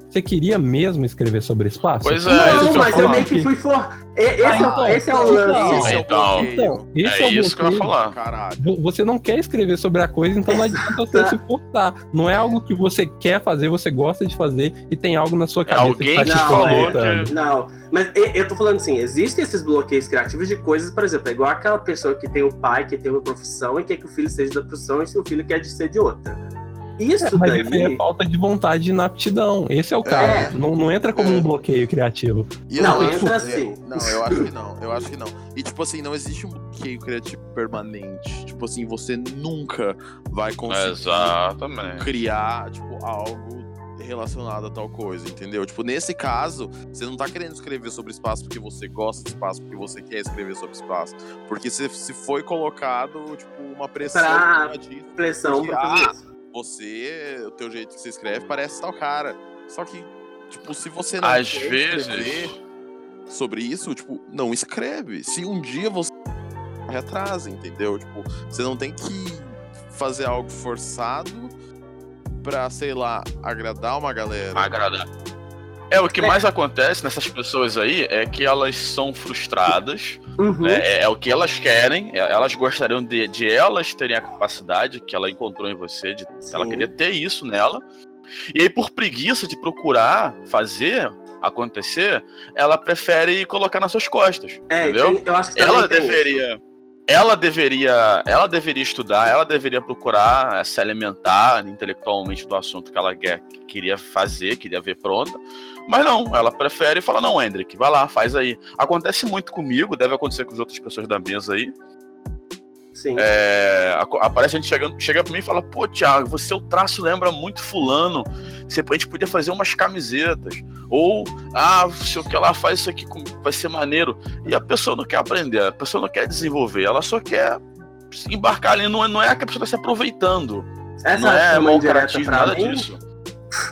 Você queria mesmo escrever sobre espaço? Pois é, não, mas eu meio que fui for. Esse, Ah, é, então, o- esse é o então, lance. Esse é o Então. Então, esse É é, o isso que eu ia falar. Caralho. Vo- Você não quer escrever sobre a coisa, então não adianta você [LAUGHS] se forçar. Não é algo que você quer fazer, você gosta de fazer e tem algo na sua cabeça alguém que tá que te falou que- Não, mas eu tô falando assim, existem esses bloqueios criativos de coisas, por exemplo, é igual aquela pessoa que tem o pai que tem uma profissão e quer que o filho seja da profissão e se o filho quer de ser de outra. Isso É, mas isso aí é daí. falta de vontade e inaptidão. Esse é o caso. É. Não, não entra como É. um bloqueio criativo. Eu Não, entra é, assim. Não, eu acho que não. Eu acho que não. E tipo assim, não existe um bloqueio criativo permanente. Tipo assim, você nunca vai conseguir Exatamente. criar, tipo, algo relacionado a tal coisa, entendeu? Tipo, nesse caso, você não tá querendo escrever sobre espaço porque você gosta de espaço, porque você quer escrever sobre espaço. Porque se, se foi colocado, tipo, uma pressão Pra- disso. Pressão pra fazer Ah, isso. Você, o teu jeito que você escreve parece tal cara. Só que, tipo, se você não Às vezes. sobre isso, tipo, não escreve. Se um dia você retrasa, entendeu? Tipo, você não tem que fazer algo forçado pra, sei lá, agradar uma galera. Agradar. É, o que mais acontece nessas pessoas aí é que elas são frustradas, Uhum. né? É, é o que elas querem, é- elas gostariam de, de elas terem a capacidade que ela encontrou em você, de, ela queria ter isso nela. E aí, por preguiça de procurar fazer acontecer, ela prefere colocar nas suas costas. É, entendeu? eu acho que ela tem isso. deveria ela deveria ela deveria estudar ela deveria procurar se alimentar intelectualmente do assunto que ela quer, que queria fazer queria ver pronta mas não ela prefere falar não Hendrik vai lá faz aí acontece muito comigo deve acontecer com as outras pessoas da mesa aí Sim. é, aparece a gente chegando, chega pra mim e fala, pô, Thiago, você o traço lembra muito fulano. Você, a gente podia fazer umas camisetas. Ou, ah, sei o que ela faz isso aqui vai ser maneiro. E a pessoa não quer aprender, a pessoa não quer desenvolver, ela só quer embarcar ali. Não é, não é que a pessoa tá se aproveitando. Essa não é mau indireta caratismo, nada mim. disso.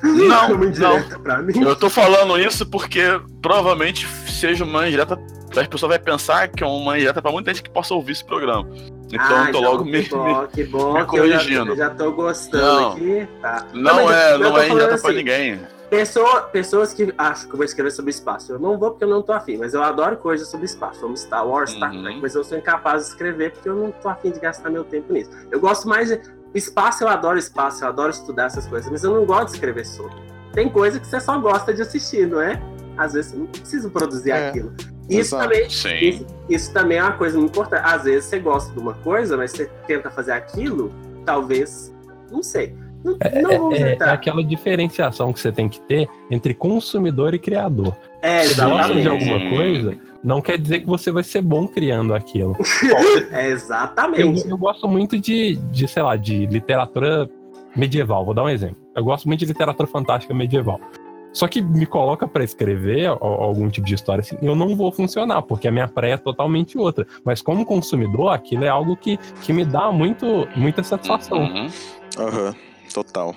Não, uma não. indireta pra. Eu tô falando isso porque provavelmente seja uma indireta as pessoas vão pensar que é uma indireta pra muita gente que possa ouvir esse programa. Então Ah, eu tô logo me, bom, que bom, me já, corrigindo. eu já tô gostando Não. aqui. Tá. Não, mas é, não é falando indireta pra assim, ninguém. Pessoa, pessoas que acham que eu vou escrever sobre espaço. Eu não vou porque eu não tô afim, mas eu adoro coisas sobre espaço. Como Star Wars, Star Uhum. Trek, mas eu sou incapaz de escrever porque eu não tô afim de gastar meu tempo nisso. Eu gosto mais de. Espaço, eu adoro espaço, eu adoro estudar essas coisas, mas eu não gosto de escrever sobre. Tem coisa que você só gosta de assistir, não é? Às vezes você não precisa produzir É, aquilo. Isso exato. também, isso, isso também é uma coisa muito importante. Às vezes você gosta de uma coisa, mas você tenta fazer aquilo, talvez. Não sei. Não, não vamos É, é entrar. aquela diferenciação que você tem que ter entre consumidor e criador. É, Você gosta de exatamente. alguma coisa, não quer dizer que você vai ser bom criando aquilo. [LAUGHS] É Eu, exatamente. eu gosto muito de, de, sei lá, de literatura medieval. Vou dar um exemplo. Eu gosto muito de literatura fantástica medieval. Só que me coloca pra escrever algum tipo de história assim, eu não vou funcionar, porque a minha praia é totalmente outra. Mas como consumidor, aquilo é algo que, que me dá muito, muita satisfação. Uhum. Aham, total.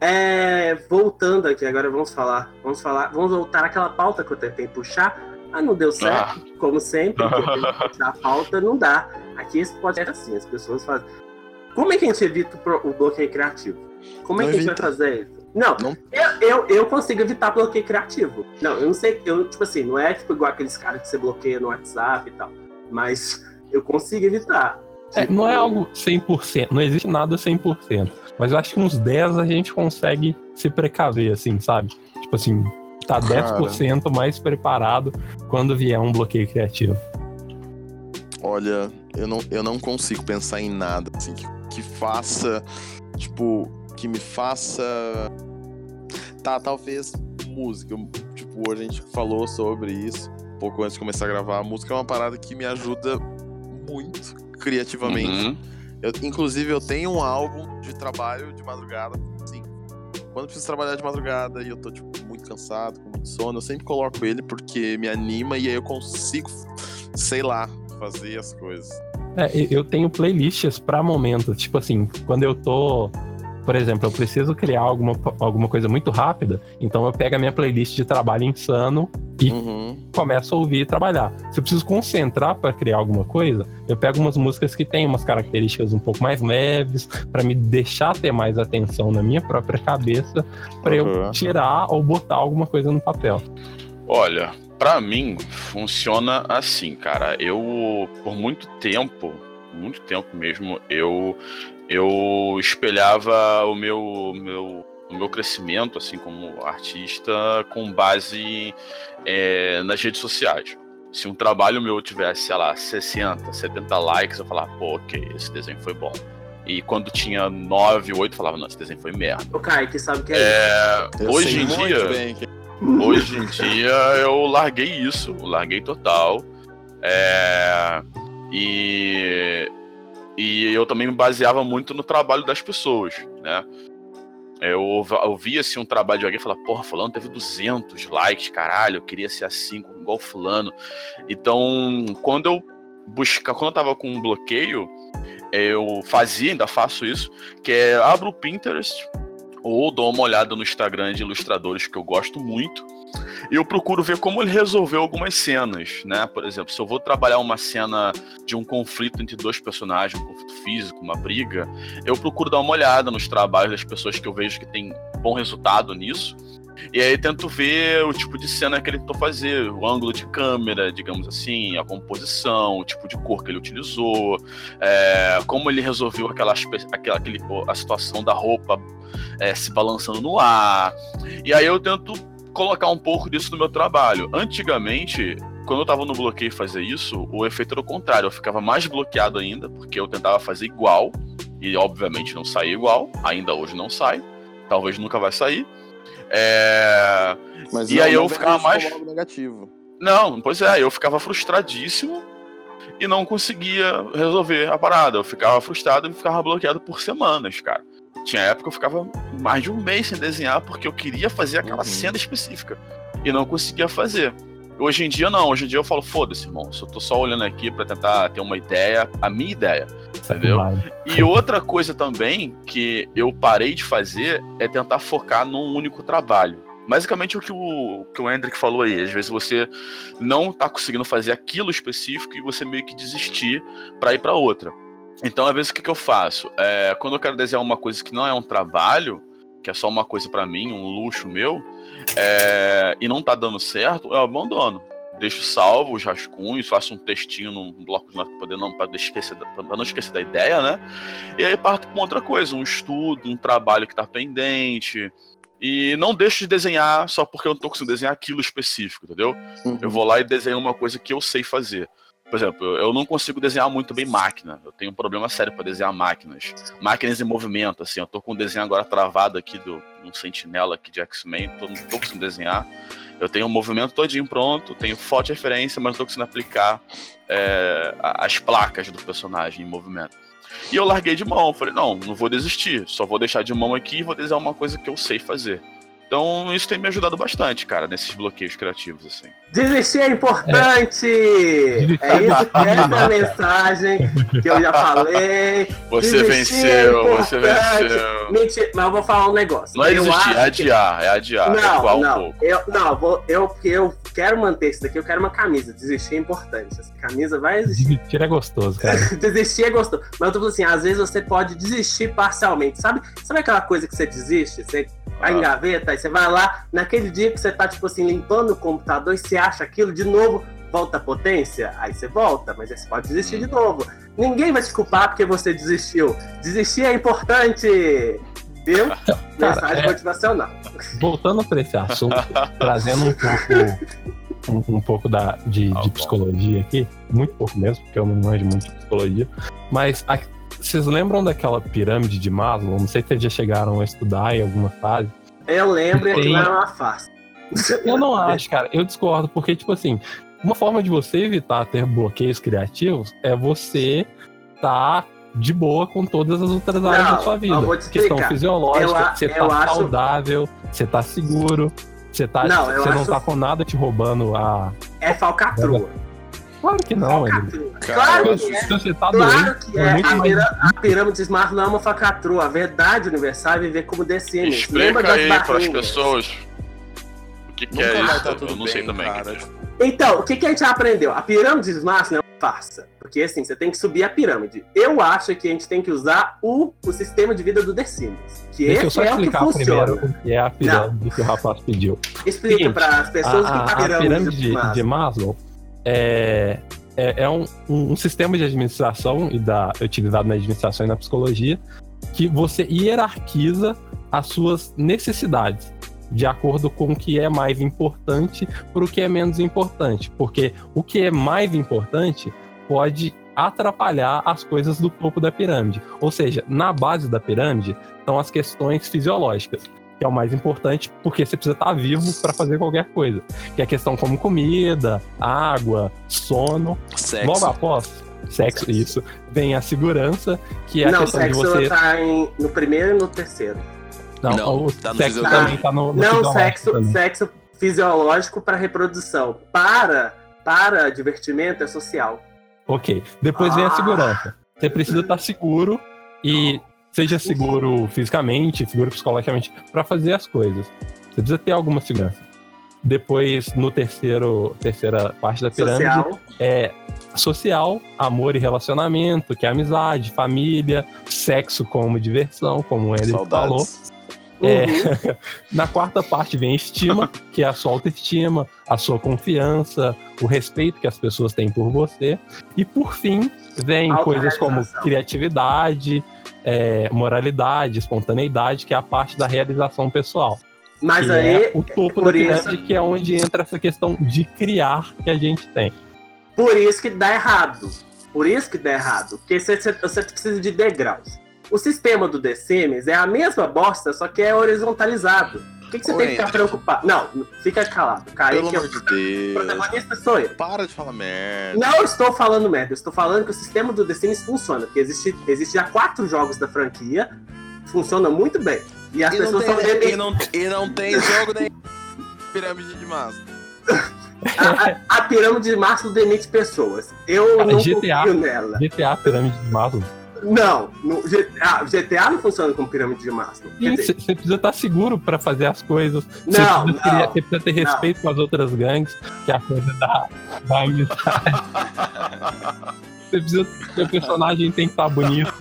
É, voltando aqui, agora vamos falar. Vamos falar. Vamos voltar àquela pauta que eu tentei puxar. Ah, não deu certo, como sempre. [LAUGHS] a pauta, não dá. Aqui esse podcast é assim, as pessoas fazem. Como é que a gente evita o, bloqueio criativo? Como é Não que a gente evita. vai fazer isso? Não, Não. Eu, eu, eu consigo evitar bloqueio criativo. Não, eu não sei, eu, tipo assim, não é tipo igual aqueles caras que você bloqueia no WhatsApp e tal. Mas eu consigo evitar. É, não é algo 100%, não existe nada 100%. Mas eu acho que uns 10 a gente consegue se precaver, assim, sabe? Tipo assim, tá 10% mais preparado quando vier um bloqueio criativo. Olha, eu não, eu não consigo pensar em nada assim que, que faça, tipo, que me faça. Tá, talvez música. Tipo, a gente falou sobre isso um pouco antes de começar a gravar. A música é uma parada que me ajuda muito criativamente. Uhum. Eu, inclusive, eu tenho um álbum de trabalho de madrugada. Assim, quando eu preciso trabalhar de madrugada e eu tô, tipo, muito cansado, com muito sono, eu sempre coloco ele porque me anima e aí eu consigo, sei lá, fazer as coisas. É, eu tenho playlists pra momentos. Tipo assim, quando eu tô. Por exemplo, eu preciso criar alguma, alguma coisa muito rápida, então eu pego a minha playlist de trabalho insano E- Uhum. começo a ouvir e trabalhar. Se eu preciso concentrar para criar alguma coisa, eu pego umas músicas que têm umas características um pouco mais leves, para me deixar ter mais atenção na minha própria cabeça, para eu Uhum. tirar ou botar alguma coisa no papel. Olha, pra mim funciona assim, cara. Eu por muito tempo, muito tempo mesmo, eu eu espelhava o meu meu o meu crescimento assim como artista com base é, nas redes sociais. Se um trabalho meu tivesse, sei lá, 60, 70 likes, eu falava, pô, ok, esse desenho foi bom. E quando tinha 9, 8, eu falava, não, esse desenho foi merda. O Kaique sabe o que é, É, Eu hoje em dia, bem que- Hoje em dia eu larguei isso, eu larguei total. É, e, e eu também me baseava muito no trabalho das pessoas, né? Eu ouv- ouvia assim, um trabalho de alguém e falava, porra, fulano teve 200 likes, caralho, eu queria ser assim, igual fulano. Então, quando eu buscar, quando eu tava com um bloqueio, eu fazia, ainda faço isso, que é abro o Pinterest, ou dou uma olhada no Instagram de ilustradores que eu gosto muito. Eu procuro ver como ele resolveu algumas cenas, né? Por exemplo, se eu vou trabalhar uma cena de um conflito entre dois personagens, um conflito físico, uma briga, eu procuro dar uma olhada nos trabalhos das pessoas que eu vejo que tem bom resultado nisso. E aí tento ver o tipo de cena que ele tentou fazer, o ângulo de câmera, digamos assim, a composição, o tipo de cor que ele utilizou, é, como ele resolveu aquela, aquela aquele, a situação da roupa é, se balançando no ar. E aí eu tento colocar um pouco disso no meu trabalho. Antigamente, quando eu tava no bloqueio fazer isso, o efeito era o contrário. Eu ficava mais bloqueado ainda, porque eu tentava fazer igual, e obviamente não saía igual, ainda hoje não sai, talvez nunca vai sair. É... Mas E não- aí eu ficava mais- negativo. Não, pois é, eu ficava frustradíssimo e não conseguia resolver a parada. Eu ficava frustrado e ficava bloqueado por semanas, cara. Tinha época que eu ficava mais de um mês sem desenhar porque eu queria fazer aquela Uhum. cena específica e não conseguia fazer. Hoje em dia não, hoje em dia eu falo, foda-se, irmão, eu tô só olhando aqui pra tentar ter uma ideia, a minha ideia. Entendeu? E outra coisa também que eu parei de fazer é tentar focar num único trabalho. basicamente o que o, que o Hendrick falou aí. Às vezes você não tá conseguindo fazer aquilo específico e você meio que desistir para ir para outra. Então, às vezes, o que, que eu faço? É, quando eu quero desenhar uma coisa que não é um trabalho, que é só uma coisa para mim, um luxo meu, é, e não tá dando certo, eu abandono. Deixo salvo os rascunhos, faço um textinho num bloco de notas para não, pra esquecer, pra não esquecer da ideia, né? E aí parto com outra coisa, um estudo, um trabalho que tá pendente. E não deixo de desenhar só porque eu não tô conseguindo desenhar aquilo específico, entendeu? Uhum. Eu vou lá e desenho uma coisa que eu sei fazer. Por exemplo, eu não consigo desenhar muito bem máquina. Eu tenho um problema sério para desenhar máquinas. Máquinas em movimento, assim. Eu tô com um desenho agora travado aqui do um sentinela aqui de X-Men. Tô, não tô conseguindo desenhar. Eu tenho o um movimento todinho pronto, tenho foto referência, mas não tô conseguindo aplicar é, as placas do personagem em movimento. E eu larguei de mão. Falei, não, não vou desistir. Só vou deixar de mão aqui e vou desenhar uma coisa que eu sei fazer. Então, isso tem me ajudado bastante, cara, nesses bloqueios criativos, assim. Desistir é importante! É, é isso que é a mensagem que eu já falei. Você desistir é venceu, é você venceu. Mentira, mas eu vou falar um negócio. Não é desistir, é adiar, que... é adiar. Não, é não, um eu, não, vou, eu, eu quero manter isso daqui, eu quero uma camisa. Desistir é importante. Essa camisa vai existir. Desistir é gostoso, cara. [LAUGHS] desistir é gostoso. Mas eu tô falando assim, às vezes você pode desistir parcialmente. Sabe, sabe aquela coisa que você desiste? Você vai em gaveta, aí você vai lá, naquele dia que você tá, tipo assim, limpando o computador e você acha aquilo, de novo, volta a potência, aí você volta, mas aí você pode desistir de novo. Ninguém vai te culpar porque você desistiu. Desistir é importante! Viu? [LAUGHS] Mensagem é, motivacional. Voltando para esse assunto, trazendo um pouco. Um, um pouco da, de, de psicologia aqui, muito pouco mesmo, porque eu não manjo muito de psicologia, mas a, vocês lembram daquela pirâmide de Maslow? Não sei se vocês já chegaram a estudar em alguma fase. Eu lembro e aquilo era uma farsa. Eu não acho, cara. Eu discordo, porque, tipo assim, uma forma de você evitar ter bloqueios criativos é você tá de boa com todas as outras áreas não, da sua vida. Questão fisiológica, eu, você tá acho... saudável, você tá seguro, você tá, não, você não tá com nada te roubando a. É falcatrua. Claro que não, ele. Claro que é. Você tá claro doente, que é. A, mais... a pirâmide de Smart não é uma facatrua. A verdade universal é viver como Sims. Explica aí para as pessoas o que, que é isso. Eu não bem, sei também. Cara. Então, o que, que a gente aprendeu? A pirâmide de Smart não é uma farsa. Porque assim, você tem que subir a pirâmide. Eu acho que a gente tem que usar o, o sistema de vida do The Sims. Que Deixa esse é o que funciona. o que é a pirâmide não. que o rapaz pediu. Explica para as pessoas a, o que é a pirâmide, a pirâmide de, de, de Maslow é, é, é um, um, um, sistema de administração e da, utilizado na administração e na psicologia que você hierarquiza as suas necessidades de acordo com o que é mais importante para o que é menos importante, porque o que é mais importante pode atrapalhar as coisas do topo da pirâmide. Ou seja, na base da pirâmide estão as questões fisiológicas que é o mais importante, porque você precisa estar vivo para fazer qualquer coisa. Que é questão como comida, água, sono. Sexo. Logo após sexo, sexo. isso, vem a segurança, que é não, a questão de você. Tá em, no primeiro e no terceiro. Não, não o tá sexo também tá no, no Não, sexo, sexo fisiológico para reprodução. Para, para divertimento é social. Ok. Depois ah. vem a ah. segurança. Você precisa estar seguro e seja seguro fisicamente, seguro psicologicamente, para fazer as coisas. Você precisa ter alguma segurança. Depois, no terceiro, terceira parte da pirâmide, social. é social, amor e relacionamento, que é amizade, família, sexo como diversão, como ele falou. É, uhum. [LAUGHS] na quarta parte vem estima, que é a sua autoestima, a sua confiança, o respeito que as pessoas têm por você. E por fim, vem coisas como criatividade, é, moralidade, espontaneidade, que é a parte da realização pessoal. Mas que aí, é o topo da pirâmide, isso... que é onde entra essa questão de criar que a gente tem. Por isso que dá errado. Por isso que dá errado. Porque você, você precisa de degraus. O sistema do The Sims é a mesma bosta, só que é horizontalizado. Por que, que você tem que ficar preocupado? Não, fica calado. Pelo amor de Deus. O protagonista sou eu. Para de falar merda. Não estou falando merda. Eu estou falando que o sistema do The Sims funciona. Porque existe, existe já quatro jogos da franquia. Funciona muito bem. E as e pessoas são e não, e não tem [LAUGHS] jogo nem pirâmide de massa. A, a, a, pirâmide de Maslow demite pessoas. Eu Cara, não GTA, confio nela. GTA Pirâmide de Maslow. Não, no GTA, GTA não funciona como pirâmide de Maslow. Você precisa estar seguro pra fazer as coisas. Você Não, precisa, ter, não, você precisa ter respeito com as outras gangues, que é a coisa da, da amizade. [LAUGHS] Você precisa. Seu personagem tem que estar bonito.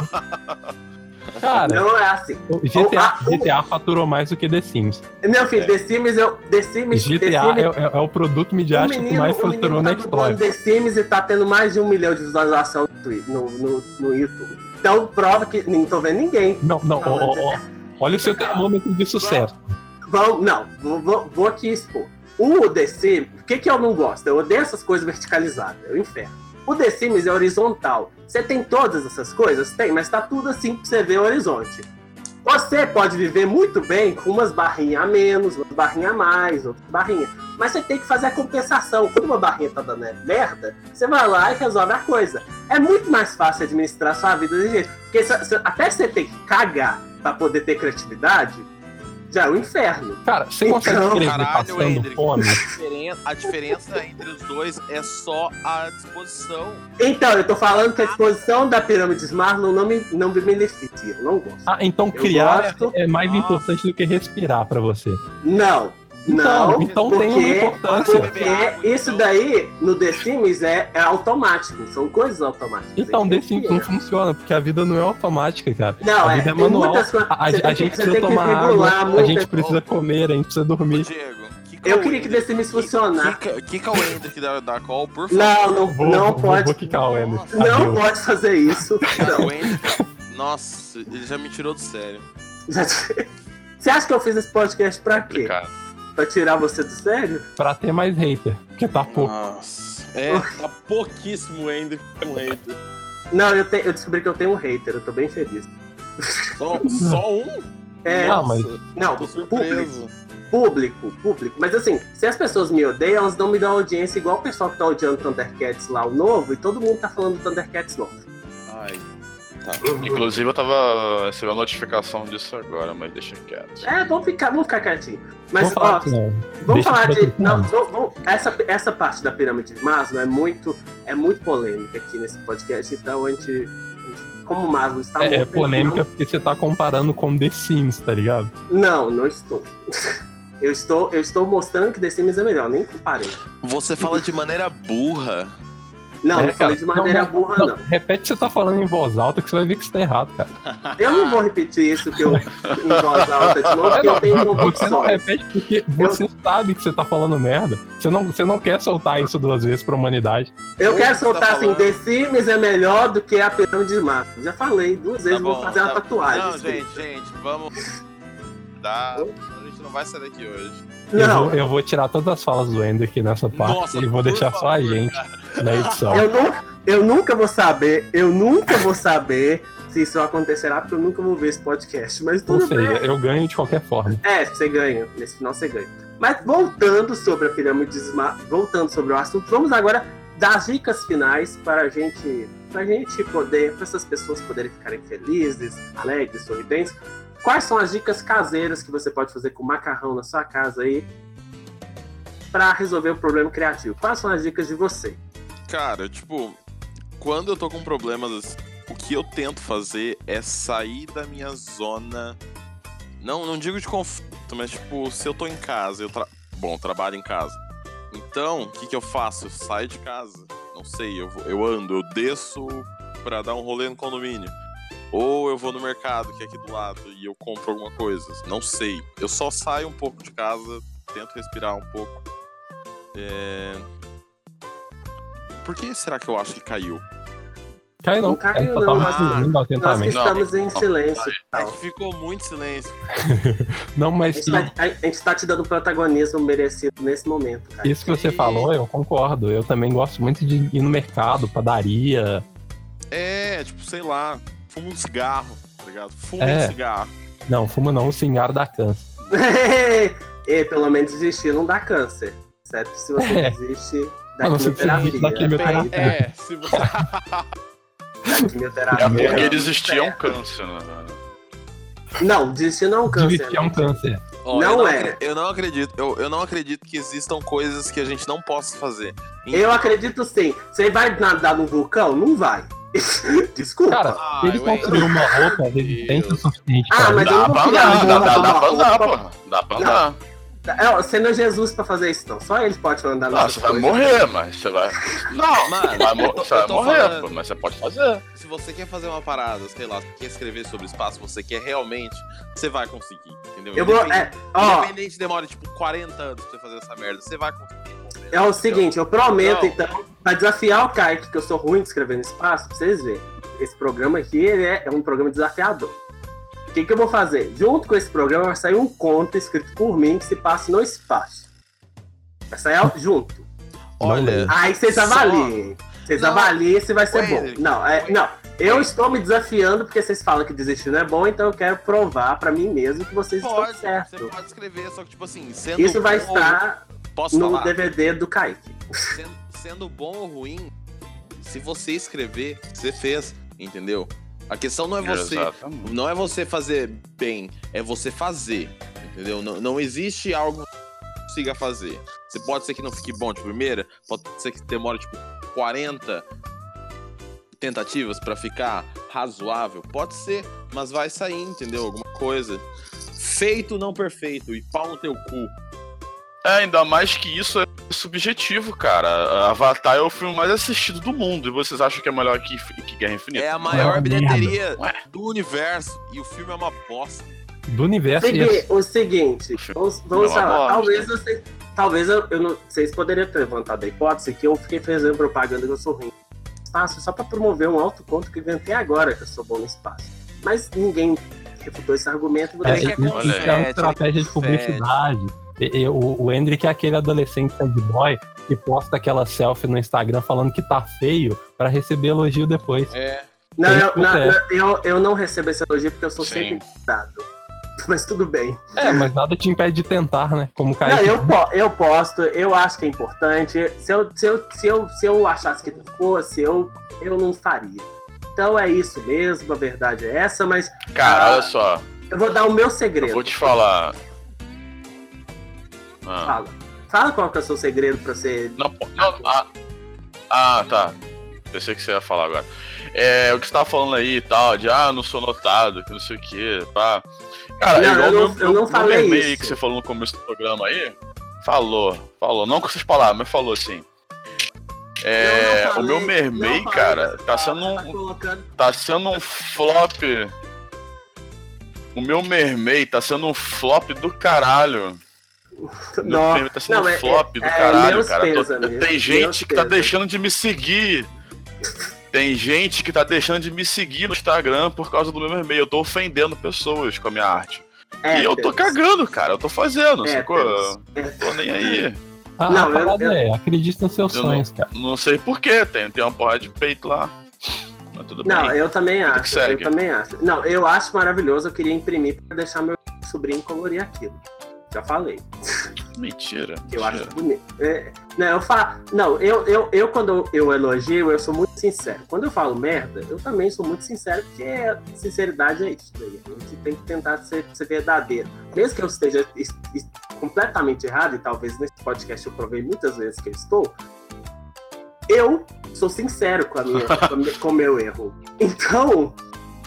Cara, não é assim. o GTA, o- GTA faturou mais do que The Sims. Meu filho, The Sims, eu, The Sims, The GTA Sims é, é- é o produto o midiático que menino, mais o menino faturou tá na Exploit. The Sims e tá tendo mais de um milhão de visualização no, no, no YouTube. Então prova que não tô vendo ninguém. Não, não, ó, ó, olha o seu termômetro de sucesso. Vamos, não, vou, vou, vou aqui expor. O The Sims, o que, que eu não gosto? Eu odeio essas coisas verticalizadas, é o inferno. O The Sims é horizontal. Você tem todas essas coisas? Tem, mas tá tudo assim pra você ver o horizonte. Você pode viver muito bem com umas barrinhas a menos, umas barrinhas a mais, outras barrinhas. Mas você tem que fazer a compensação. Quando uma barrinha tá dando merda, você vai lá e resolve a coisa. É muito mais fácil administrar sua vida desse jeito. Porque até você ter que cagar pra poder ter criatividade, já é o inferno. Cara, você consegue Então, escrever caralho, passando Hendrick. fome? A diferença, a diferença entre os dois é só a disposição. Então, eu tô falando que a disposição da pirâmide de Maslow não me, não me beneficia. Eu não gosto. Ah, então Eu criar gosto. é mais Nossa. importante do que respirar pra você. Não. Então, Não, então tem uma porque, importância. porque isso daí no The Sims é, é automático, são coisas automáticas. Então, Aí The tem Sims não funciona, porque a vida não é automática, cara. Não, a é, vida é tem manual. muitas. A, a- a tem gente precisa tem tomar água, a gente precisa comer, a gente precisa dormir. Diego, que Eu que queria é o que The Sims Hendrick- funcionar. Que, que, que é o Hendrick da, da call, por favor? Não, não, Vou, não vou, pode. Vou quicar o Emerson. Não pode fazer isso. [LAUGHS] Não. O nossa, ele já me tirou do sério. [LAUGHS] Você acha que eu fiz esse podcast pra quê? Complicado. Pra tirar você do sério? Pra ter mais hater, porque tá pouco. Nossa. É, tá pouquíssimo Hendrick com hater. Não, eu, te- eu descobri que eu tenho um hater, eu tô bem feliz. Só, só um? É, Ah, mas- não, Tô público, público, público. Mas assim, se as pessoas me odeiam, elas não me dão audiência igual o pessoal que tá odiando Thundercats lá, o novo, e todo mundo tá falando do Thundercats novo. Ai, tá. Inclusive eu tava recebendo notificação disso agora, mas deixa quieto. É, vamos ficar, vamos ficar quietinho. Mas, Vamos falar ó, não. Vamos Deixa falar de. Não, vamos- vamos- essa, essa parte da pirâmide de Maslow é muito, é muito polêmica aqui nesse podcast, então a gente. a gente- Como o Maslow está É, é polêmica porque você tá comparando com The Sims, tá ligado? Não, não estou. [LAUGHS] Eu estou, eu estou mostrando que The Sims é melhor, nem comparei. Você fala de maneira burra. Não, É, não falei de maneira não, burra, Não, não. repete o que você tá falando em voz alta que você vai ver que você tá errado, cara. Eu não vou repetir isso que eu em voz alta de novo, porque eu tenho Você não convicções. repete porque você sabe que você tá falando merda. Você não, você não quer soltar isso duas vezes pra humanidade. Eu quero tá soltar assim, falando? The Sims é melhor do que a pirâmide de Maslow. Já falei duas vezes, vou fazer uma tá- tatuagem. Não, gente, gente, vamos. Dá. Gente não vai sair daqui hoje. Eu Não, vou, eu vou tirar todas as falas do Ender aqui nessa parte Nossa, e vou deixar só a favor, gente na edição. Eu nunca, eu nunca vou saber, eu nunca vou saber se isso acontecerá, porque eu nunca vou ver esse podcast. Mas Ou tudo seja, bem. eu ganho de qualquer forma. É, você ganha. Nesse final você ganha. Mas voltando sobre a pirâmide voltando sobre o assunto, vamos agora dar as dicas finais para a gente, para a gente poder, para essas pessoas poderem ficarem felizes, alegres, sorridentes. Quais são as dicas caseiras que você pode fazer com macarrão na sua casa aí para resolver o problema criativo? Quais são as dicas de você? Cara, tipo, quando eu tô com problemas, o que eu tento fazer é sair da minha zona. Não, não digo de conforto, mas tipo, se eu tô em casa, eu tra... bom, eu trabalho em casa. Então, o que que eu faço? Eu saio de casa. Não sei, eu, eu ando, eu desço pra dar um rolê no condomínio. Ou eu vou no mercado, que é aqui do lado, e eu compro alguma coisa. Não sei. Eu só saio um pouco de casa, tento respirar um pouco. É... Por que será que eu acho que caiu? Cai não. Não caiu, só não. tava Ah, Nós atentamente. Não. estamos em silêncio. e É que ficou muito silêncio. [LAUGHS] Não, A mas gente, sim, tá, a- a gente tá te dando protagonismo merecido nesse momento, cara. isso que você falou, eu concordo. Eu também gosto muito de ir no mercado, padaria. É, tipo, sei lá, fuma um cigarro, tá ligado? Fuma É. um cigarro. Não, fuma não, o cigarro dá câncer. e [LAUGHS] pelo menos desistir não dá câncer. Certo? Se você É. desiste da Ah, não, se você quimioterapia. desiste da quimioterapia. É, se você. da quimioterapia. É porque não, existia um câncer, né? Não, desistir não é um câncer. Desistir é um câncer. Ó, Não eu é. acre- Eu não acredito, eu, eu não acredito que existam coisas que a gente não possa fazer. Eu acredito sim. Você vai nadar num vulcão? Não vai. [LAUGHS] Desculpa. Cara, Ah, ele eu construir uma roupa resistente o suficiente Ah, mas Dá não pra andar, dá, dá, uma dá pra andar, porra. Dá pra andar. É, você não é Jesus pra fazer isso, não. Só ele pode andar Ah, você vai morrer, mas você vai. Não, Mano, vai mor- você vai morrer, falando. pô, mas você pode fazer. Se você quer fazer uma parada, sei lá, quer escrever sobre espaço, você quer realmente, você vai conseguir, entendeu? Eu vou. Independente, É, ó, independente demora tipo 40 anos pra você fazer essa merda, você vai conseguir. é o seguinte, eu prometo, Não. então, pra desafiar o Kaique, que eu sou ruim de escrever no espaço, pra vocês verem. Esse programa aqui ele é, é um programa desafiador. O que, que eu vou fazer? Junto com esse programa vai sair um conto escrito por mim que se passa no espaço. Vai sair junto. Olha, Aí vocês Só- avaliem. Vocês avaliem se vai ser Ué, bom. Não, é, não. Eu estou me desafiando porque vocês falam que desistir não é bom, então eu quero provar pra mim mesmo que vocês pode, estão certos. você pode escrever, só que tipo assim, sendo Isso vai bom- estar posso no falar? DVD do Kaique. Sendo, sendo bom ou ruim, se você escrever, você fez, entendeu? A questão não é você, Exatamente. não é você fazer bem, é você fazer, entendeu? Não, não existe algo que você consiga fazer. Você pode ser que não fique bom de primeira, pode ser que demore tipo 40 tentativas pra ficar razoável, pode ser, mas vai sair, entendeu? Alguma coisa. Feito não perfeito e pau no teu cu. É, ainda mais que isso é subjetivo, cara. Avatar é o filme mais assistido do mundo. E vocês acham que é melhor que, que Guerra Infinita? É a maior uma bilheteria do universo e o filme é uma bosta. Do universo Segui- o seguinte, vamos, é falar. bosta. Talvez vocês. Talvez eu, eu não. Vocês poderiam ter levantado a hipótese que eu fiquei fazendo propaganda que eu sou ruim no espaço só pra promover um alto conto que inventei agora que eu sou bom no espaço. Mas ninguém refutou esse argumento. É, olha isso é uma estratégia de publicidade. E- e o, o Hendrick é aquele adolescente sad boy que posta aquela selfie no Instagram falando que tá feio pra receber elogio depois. É. Não, eu, não, eu, eu não recebo esse elogio porque eu sou Sim. sempre dado. [LAUGHS] Mas tudo bem. É, mas nada te impede de tentar, né? Como o Não, eu, po- eu posto, eu acho que é importante. Se eu, se eu, se eu, se eu achasse que não fosse, eu, eu não faria. Então é isso mesmo, a verdade é essa, mas Cara, Ah, olha só. eu vou dar o meu Eu segredo. vou te falar. Ah, Fala. Fala qual que é o seu segredo pra você. não, não, ah, ah, tá. Pensei que você ia falar agora. É, o que você tava falando aí e tal, de ah, não sou notado, que não sei o que, pá. Cara, Não, igual eu não- meu- eu não meu falei vermelho isso. que você falou no começo do programa aí. Falou, falou. Não com essas palavras, mas falou assim. É, não o meu falei- falei cara, tá sendo tá um, colocando- tá sendo um flop. O meu mermaid tá sendo um flop do caralho. Meu Não, filme tá sendo não, um é- flop do é, caralho, cara. Tô- tem gente que tá deixando de me seguir. Tem gente que tá deixando de me seguir no Instagram por causa do meu mermaid. Eu tô ofendendo pessoas com a minha arte. é, e eu tô cagando, cara. Eu tô fazendo, É, sacou? Tô nem aí. A, Não, a eu- eu- é, acredite nos seus Eu sonhos, cara. Não sei porquê. Tem, tem uma porra de peito lá. Mas tudo Não, bem. eu também acho. Eu também acho. Não, eu acho maravilhoso. Eu queria imprimir pra deixar meu sobrinho colorir aquilo. Já falei. Mentira. [LAUGHS] Eu mentira. acho bonito. É, não, eu falo. Não, eu, eu, eu quando eu elogio, eu sou muito sincero. Quando eu falo merda, eu também sou muito sincero, porque sinceridade é isso. Daí. A gente tem que tentar ser, ser verdadeiro. Mesmo que eu esteja es- es- completamente errado, e talvez nesse podcast eu provei muitas vezes que eu estou, eu sou sincero com, a minha, [LAUGHS] com, a minha- com o meu erro. Então,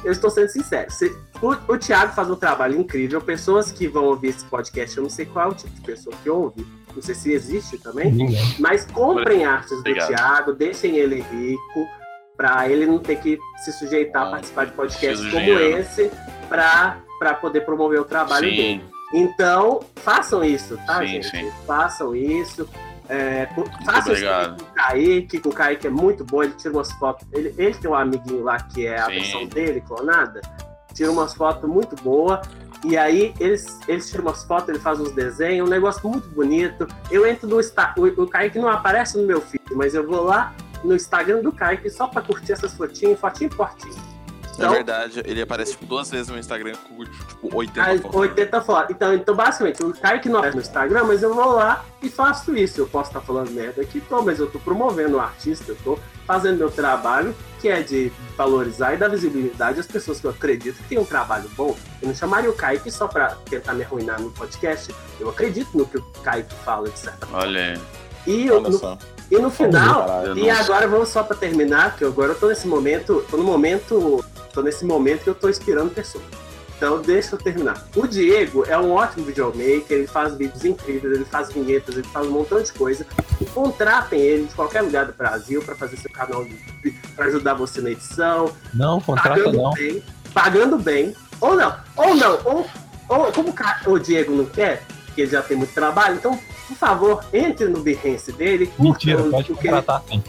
eu estou sendo sincero. Se- o, o Thiago faz um trabalho incrível. Pessoas que vão ouvir esse podcast, eu não sei qual é o tipo de pessoa que ouve. Não sei se existe também. Ninguém. Mas comprem artes Obrigado. do Thiago, deixem ele rico, para ele não ter que se sujeitar a Ah, participar de podcasts como dinheiro. esse para poder promover o trabalho dele. Sim, Então, façam isso, tá, Sim, gente? sim. Façam isso. É, façam isso com o Kaique, que o Kaique é muito bom, ele tira umas fotos. Ele, ele tem um amiguinho lá que é a Sim. versão dele, clonada, tira umas fotos muito boas. E aí eles, eles tiram umas fotos, ele faz uns desenhos, um negócio muito bonito. Eu entro no Insta- o, Kaique não aparece no meu feed, mas eu vou lá no Instagram do Kaique só pra curtir essas fotinhas, fotinho por fotinho. Na verdade, ele aparece tipo, duas vezes no Instagram com tipo 80 As fotos. 80 fotos. Então, então, basicamente, o Kaique não é no Instagram, mas eu vou lá e faço isso. Eu posso estar falando merda aqui, tô, mas eu tô promovendo o artista, eu tô fazendo meu trabalho, que é de valorizar e dar visibilidade às pessoas que eu acredito que têm um trabalho bom. Eu não chamaria o Kaique só pra tentar me arruinar no podcast. Eu acredito no que o Kaique fala, de certa forma. olha aí. E, Olha no, só. E no final, Caralho, e nossa. agora vamos só pra terminar, que agora eu tô nesse momento, tô no momento, tô nesse momento que eu tô inspirando pessoas. Então deixa eu terminar. O Diego é um ótimo videomaker, ele faz vídeos incríveis, ele faz vinhetas, ele faz um montão de coisa. Contratem ele de qualquer lugar do Brasil pra fazer seu canal de YouTube, pra ajudar você na edição, Não, contrata pagando não. bem, pagando bem, ou não, ou não, ou, ou como o, Diego não quer, que ele já tem muito trabalho, então, por favor, entre no Behance dele, Mentira, o- pode o que ele- contratar sim.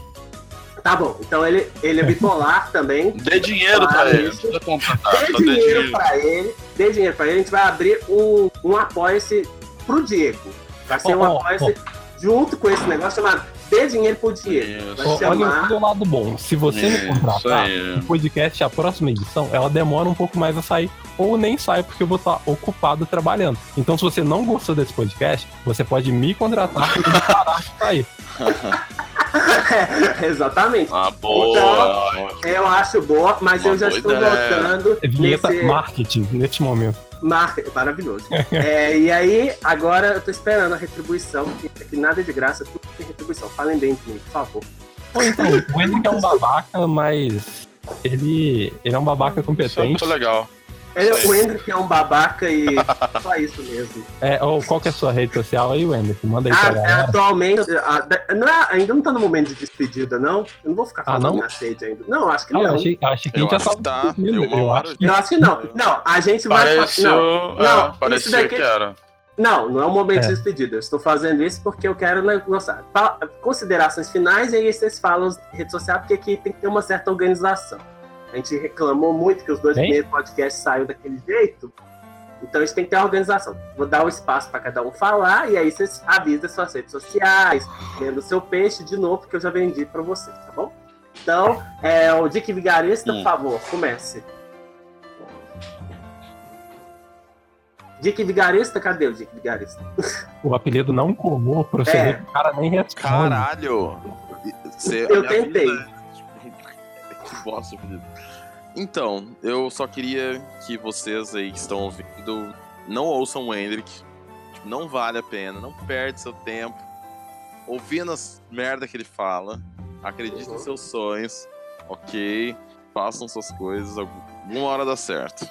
Tá bom, então ele, ele é bipolar [LAUGHS] também. Dê dinheiro pra Claro, ele. Contratar. Dê dinheiro pra ele, dê dinheiro pra ele, a gente vai abrir um, um apoia-se pro Diego. Vai ser um Ó, ó, apoia-se junto com esse negócio chamado Dê Dinheiro. Isso. Vai Ó, Olha chamar. olha o lado bom. Se você me Isso contratar, aí. o podcast, a próxima edição, ela demora um pouco mais a sair. Ou nem sai, porque eu vou estar ocupado trabalhando. Então, se você não gostou desse podcast, você pode me contratar e parar de sair. [LAUGHS] [LAUGHS] Exatamente. Ah, boa. Então, Eu acho boa, mas Uma eu já estou ideia. notando É vinheta nesse marketing neste momento. Mar... maravilhoso. É, e aí, agora eu tô esperando a retribuição, que, que nada é de graça, tudo tem retribuição. Falem bem de mim, por favor. Então, o Henrique é um babaca, mas ele, ele é um babaca Isso é competente. legal. Ele, Sim. o Hendrick é um babaca e [LAUGHS] só isso mesmo. É, ou qual que é a sua rede social aí, Wender? Manda aí pra Ah, é, galera. atualmente, ah, da- não é- ainda não tá no momento de despedida, não? Eu não vou ficar Ah, falando não? na rede ainda. Não, acho que Ah, não. achei, achei que a Eu gente acho que tá. Eu eu acho que- Não, acho que não. Não, a gente vai. Pareceu. Não, é, não, isso parecia daqui- que era. Não, não é o momento É. de despedida. Eu estou fazendo isso porque eu quero. Pa- Considerações finais e aí vocês falam as redes sociais, porque aqui tem que ter uma certa organização. A gente reclamou muito que os dois primeiros podcasts saíram daquele jeito. Então a gente tem que ter uma organização. Vou dar o espaço para cada um falar e aí vocês avisam as suas redes sociais, vendo o seu peixe de novo, porque eu já vendi para vocês, tá bom? Então, é, o Dick Vigarista, por Hum. favor, comece. Dick Vigarista, cadê o Dick Vigarista? O apelido não colou pra você É. ver que o cara nem responde. Caralho! Você- Eu tentei. vida é- [LAUGHS] Que bosta, Felipe. Então, eu só queria que vocês aí que estão ouvindo não ouçam o Hendrick. Tipo, Não vale a pena, não perde seu tempo ouvindo as merda que ele fala. Acredite Uhum. nos seus sonhos, ok? Façam suas coisas, alguma hora dá certo.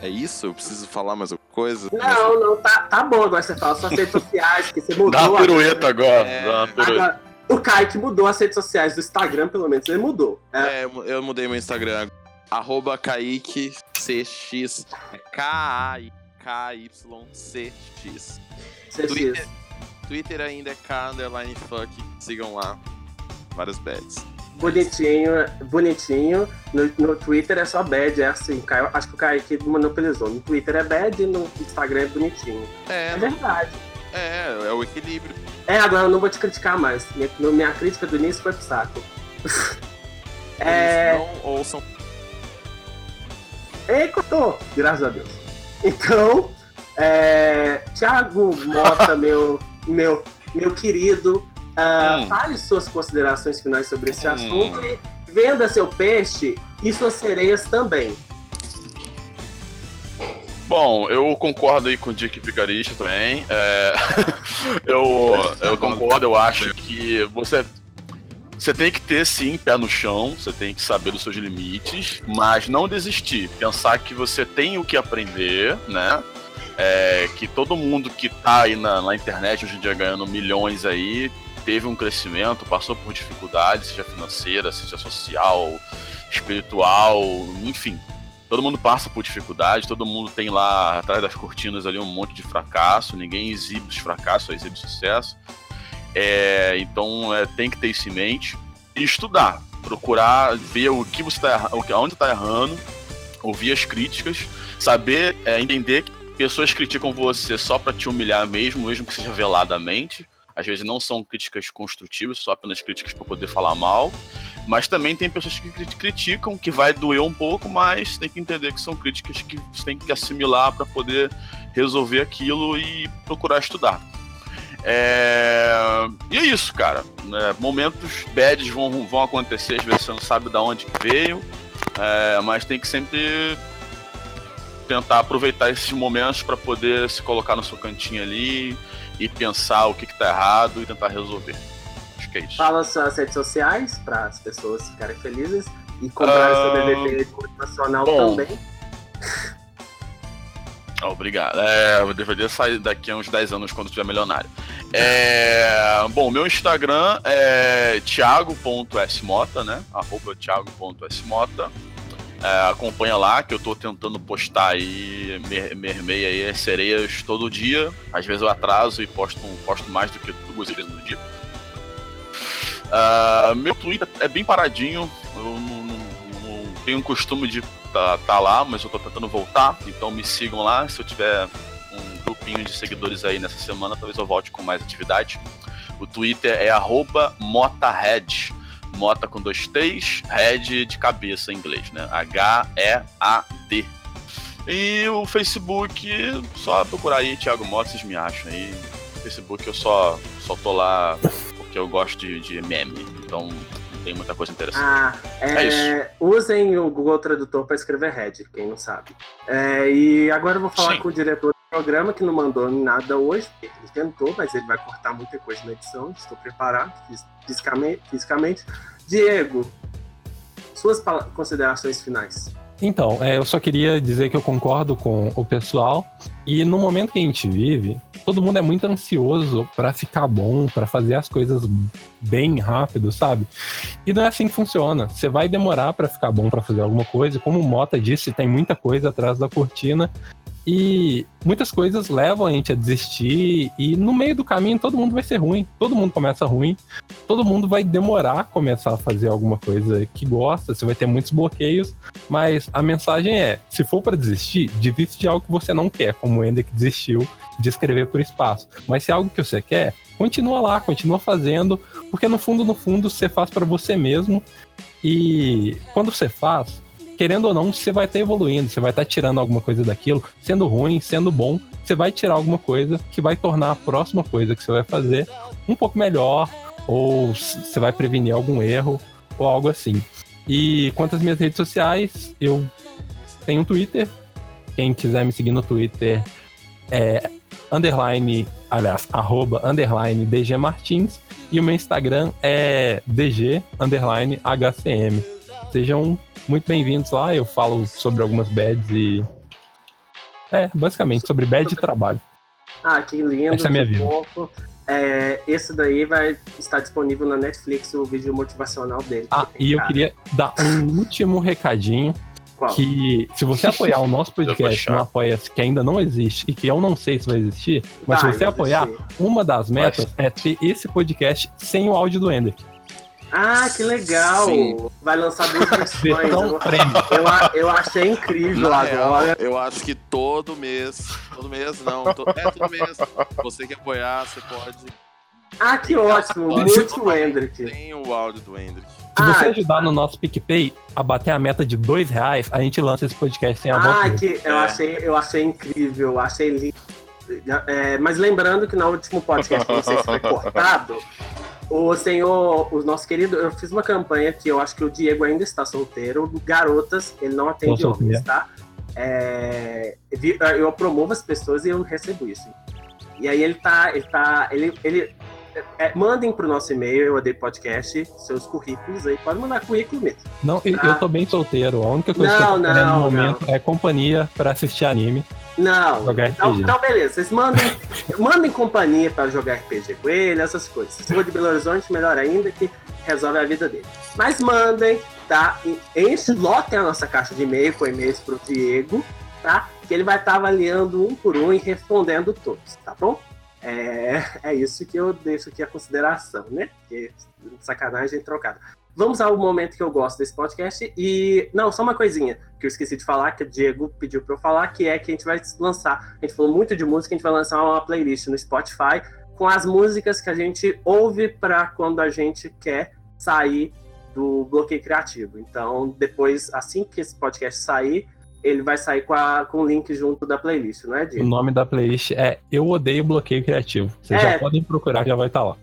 É isso? Eu preciso falar mais alguma coisa? Não, não, tá, tá bom. Agora você fala suas redes sociais, que você mudou. Dá uma pirueta agora. É. Dá uma pirueta. Agora, o Kaique mudou as redes sociais do Instagram, pelo menos ele mudou. É, É, eu mu- eu mudei meu Instagram. Arroba Kaique CX. K-A-I-K-Y-C-X. Twitter. Twitter ainda é K underline fuck. Sigam lá. Vários bets. Bonitinho, bonitinho. No, no Twitter é só bad, é assim. Acho que o Kaique monopolizou. No Twitter é bad e no Instagram é bonitinho. É, É verdade. É, é o equilíbrio. É, agora eu não vou te criticar mais. Minha, minha crítica do início foi pro saco. [LAUGHS] É. não ouçam. Ei, cortou! Graças a Deus. Então, é, Thiago Mota, [LAUGHS] meu, meu, meu querido, ah, Hum. fale suas considerações finais sobre esse Hum. assunto e venda seu peixe e suas sereias também. Bom, eu concordo aí com o Dick Vigarista também. É, [LAUGHS] eu, eu concordo, eu acho que você, você tem que ter sim pé no chão, você tem que saber dos seus limites, mas não desistir. Pensar que você tem o que aprender, né? É, que todo mundo que tá aí na, na internet hoje em dia ganhando milhões aí teve um crescimento, passou por dificuldades, seja financeira, seja social, espiritual, enfim todo mundo passa por dificuldade, todo mundo tem lá atrás das cortinas ali um monte de fracasso, ninguém exibe os fracassos, só exibe sucesso. É, então é, tem que ter isso em mente e estudar, procurar ver o que você está onde está errando, ouvir as críticas, saber é, entender que pessoas criticam você só para te humilhar mesmo, mesmo que seja veladamente. Às vezes não são críticas construtivas, só apenas críticas para poder falar mal. Mas também tem pessoas que cri- criticam, que vai doer um pouco, mas tem que entender que são críticas que você tem que assimilar para poder resolver aquilo e procurar estudar. É, E é isso, cara. É, Momentos bads vão, vão acontecer, às vezes você não sabe de onde veio, é, mas tem que sempre tentar aproveitar esses momentos para poder se colocar no seu cantinho ali e pensar o que, que tá errado e tentar resolver. Que é isso. Fala suas redes sociais para as pessoas ficarem felizes e comprar uh, seu DVD motivacional também. Obrigado. É, o DVD sai daqui a uns 10 anos quando estiver milionário. É, bom, meu Instagram é thiago.smota, né? Arroba thiago.smota. É, acompanha lá que eu tô tentando postar aí mermeia aí sereias todo dia. Às vezes eu atraso e posto, posto mais do que duas vezes no dia. Uh, meu Twitter é bem paradinho. Eu não, não, não tenho o costume de tá, tá lá, mas eu tô tentando voltar. Então me sigam lá. Se eu tiver um grupinho de seguidores aí nessa semana, talvez eu volte com mais atividade. O Twitter é motahead. Mota com dois T's, head de cabeça em inglês, né? H-E-A-D. E o Facebook, só procurar aí Thiago Mota, vocês me acham aí. Facebook eu só, só tô lá porque eu gosto de, de meme. Então tem muita coisa interessante. Ah, é, é usem o Google Tradutor para escrever head, quem não sabe. É, e agora eu vou falar Sim. com o diretor do programa, que não mandou nada hoje. Ele tentou, mas ele vai cortar muita coisa na edição. Estou preparado fisicamente. fisicamente. Diego, suas considerações finais. Então, é, eu só queria dizer que eu concordo com o pessoal. E no momento que a gente vive, todo mundo é muito ansioso para ficar bom, para fazer as coisas bem rápido, sabe? E não é assim que funciona. Você vai demorar para ficar bom para fazer alguma coisa. Como o Mota disse, tem muita coisa atrás da cortina. E muitas coisas levam a gente a desistir, e no meio do caminho todo mundo vai ser ruim, todo mundo começa ruim, todo mundo vai demorar a começar a fazer alguma coisa que gosta, você vai ter muitos bloqueios, mas a mensagem é: se for para desistir, desiste de algo que você não quer, como o Ender que desistiu de escrever por espaço. Mas se é algo que você quer, continua lá, continua fazendo, porque no fundo, no fundo, você faz para você mesmo. E quando você faz, querendo ou não, você vai estar evoluindo, você vai estar tirando alguma coisa daquilo, sendo ruim, sendo bom, você vai tirar alguma coisa que vai tornar a próxima coisa que você vai fazer um pouco melhor, ou você vai prevenir algum erro, ou algo assim. E quanto às minhas redes sociais, eu tenho um Twitter. Quem quiser me seguir no Twitter é underline, aliás, arroba underline DG Martins. E o meu Instagram é DG underline HCM. Sejam muito bem-vindos lá. Eu falo sobre algumas bads e. É, basicamente, sobre bad e trabalho. Ah, que lindo. Essa é a minha vida. É, esse daí vai estar disponível na Netflix, o vídeo motivacional dele. Ah, e eu queria dar um último recadinho. Qual? Que se você apoiar o nosso [LAUGHS] podcast no apoia que ainda não existe e que eu não sei se vai existir, mas vai, se você apoiar, uma das metas é ter esse podcast sem o áudio do Ender. Ah, que legal! Sim. Vai lançar duas versões. eu, eu, eu achei incrível Na agora. Real, eu acho que todo mês, todo mês não, to, é todo mês. Você quer apoiar, você pode. Ah, que ótimo! Muito Hendrick. Tem o áudio do Hendrick. Se você ah, ajudar no nosso PicPay a bater a meta de dois reais, a gente lança esse podcast sem a Ah, que eu, achei, eu achei incrível, achei lindo. É, mas lembrando que no último podcast, não sei se foi cortado, o senhor, o nosso querido, eu fiz uma campanha que eu acho que o Diego ainda está solteiro, garotas, ele não atende homens, tá? É, eu promovo as pessoas e eu recebo isso. E aí ele tá, ele tá, ele, ele é, mandem pro nosso e-mail, eu odeio podcast, seus currículos aí, pode mandar currículo mesmo. Não, eu, eu tô bem solteiro, a única coisa não, que eu tô não, no momento não. é companhia para assistir anime. Não. Então, então, beleza. Vocês mandem, [LAUGHS] mandem companhia para jogar RPG com ele, essas coisas. Se for de Belo Horizonte, melhor ainda, que resolve a vida dele. Mas mandem, tá? Enche, lotem a nossa caixa de e-mail com e-mails pro Diego, tá? Que ele vai estar tá avaliando um por um e respondendo todos, tá bom? É, [LAUGHS] é isso que eu deixo aqui a consideração, né? Porque sacanagem trocada. Vamos ao momento que eu gosto desse podcast. E, não, só uma coisinha que eu esqueci de falar, que o Diego pediu para eu falar, que é que a gente vai lançar. A gente falou muito de música, a gente vai lançar uma playlist no Spotify com as músicas que a gente ouve para quando a gente quer sair do bloqueio criativo. Então, depois, assim que esse podcast sair, ele vai sair com, a, com o link junto da playlist, não é, Diego? O nome da playlist é Eu Odeio Bloqueio Criativo. Vocês é, já podem procurar, já vai estar tá lá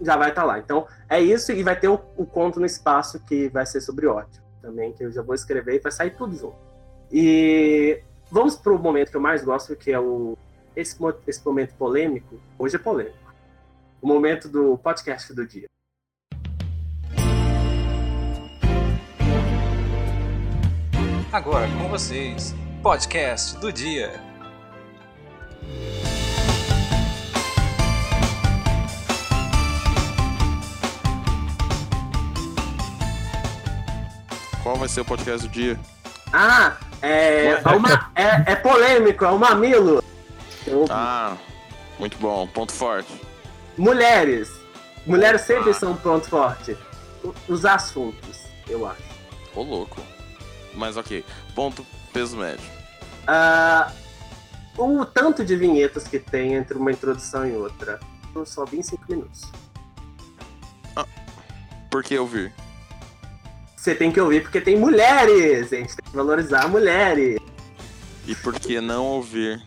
já vai estar tá lá. Então, é isso e vai ter o, o, conto no espaço que vai ser sobre ódio também, que eu já vou escrever e vai sair tudo junto. E vamos para o momento que eu mais gosto, que é o esse, esse momento polêmico, hoje é polêmico. O momento do podcast do dia. Agora com vocês, podcast do dia. Qual vai ser o podcast do dia? Ah, é, é, uma, é, é polêmico, é o mamilo. Ah, muito bom, ponto forte. Mulheres. Mulheres sempre ah. são ponto forte. Os assuntos, eu acho. Ô, louco. Mas ok. Ponto peso médio. Uh, o tanto de vinhetas que tem entre uma introdução e outra. Eu só vi em 5 minutos. Ah, por que ouvir? Você tem que ouvir porque tem mulheres! A gente tem que valorizar mulheres. E por que não ouvir?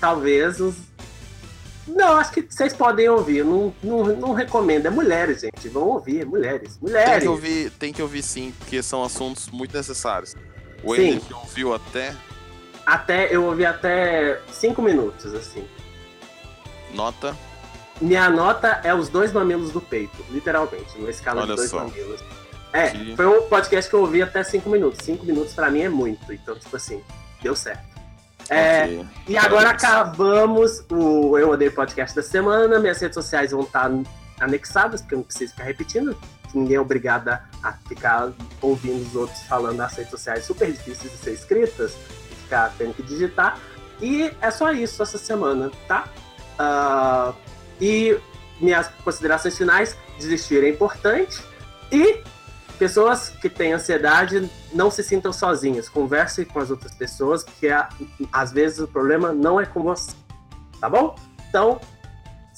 Talvez os. Não, acho que vocês podem ouvir. Não, não, não recomendo. É mulheres, gente. Vão ouvir, mulheres. Mulheres. Tem que ouvir, tem que ouvir sim, porque são assuntos muito necessários. O Ender ouviu até. Até, eu ouvi até 5 minutos, assim. Nota? Minha nota é os dois mamilos do peito, literalmente, numa escala Olha de dois só. mamilos. É, que... foi um podcast que eu ouvi até 5 minutos. 5 minutos pra mim é muito, então, tipo assim, deu certo. É, okay. E agora acabamos o Eu Odeio Podcast da semana. Minhas redes sociais vão estar anexadas, porque eu não preciso ficar repetindo. Ninguém é obrigado a ficar ouvindo os outros falando nas redes sociais super difíceis de ser escritas, ficar tendo que digitar. E é só isso essa semana, tá? Uh, e minhas considerações finais: desistir é importante. E pessoas que têm ansiedade não se sintam sozinhas. Converse com as outras pessoas, porque às vezes o problema não é com você. Tá bom? Então,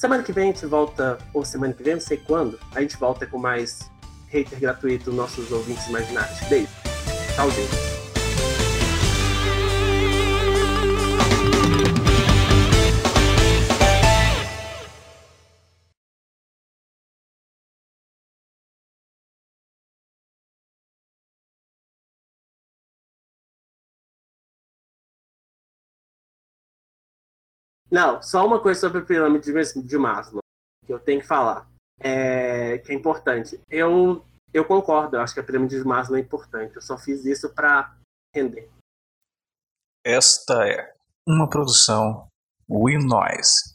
Semana que vem a gente volta, ou semana que vem, não sei quando, a gente volta com mais hater gratuito, nossos ouvintes imaginários. Beijo. Tchauzinho. Não, só uma coisa sobre a pirâmide de Maslow que eu tenho que falar, é, que é importante. Eu, eu concordo, eu acho que a pirâmide de Maslow é importante. Eu só fiz isso para render. Esta é uma produção Will Noise.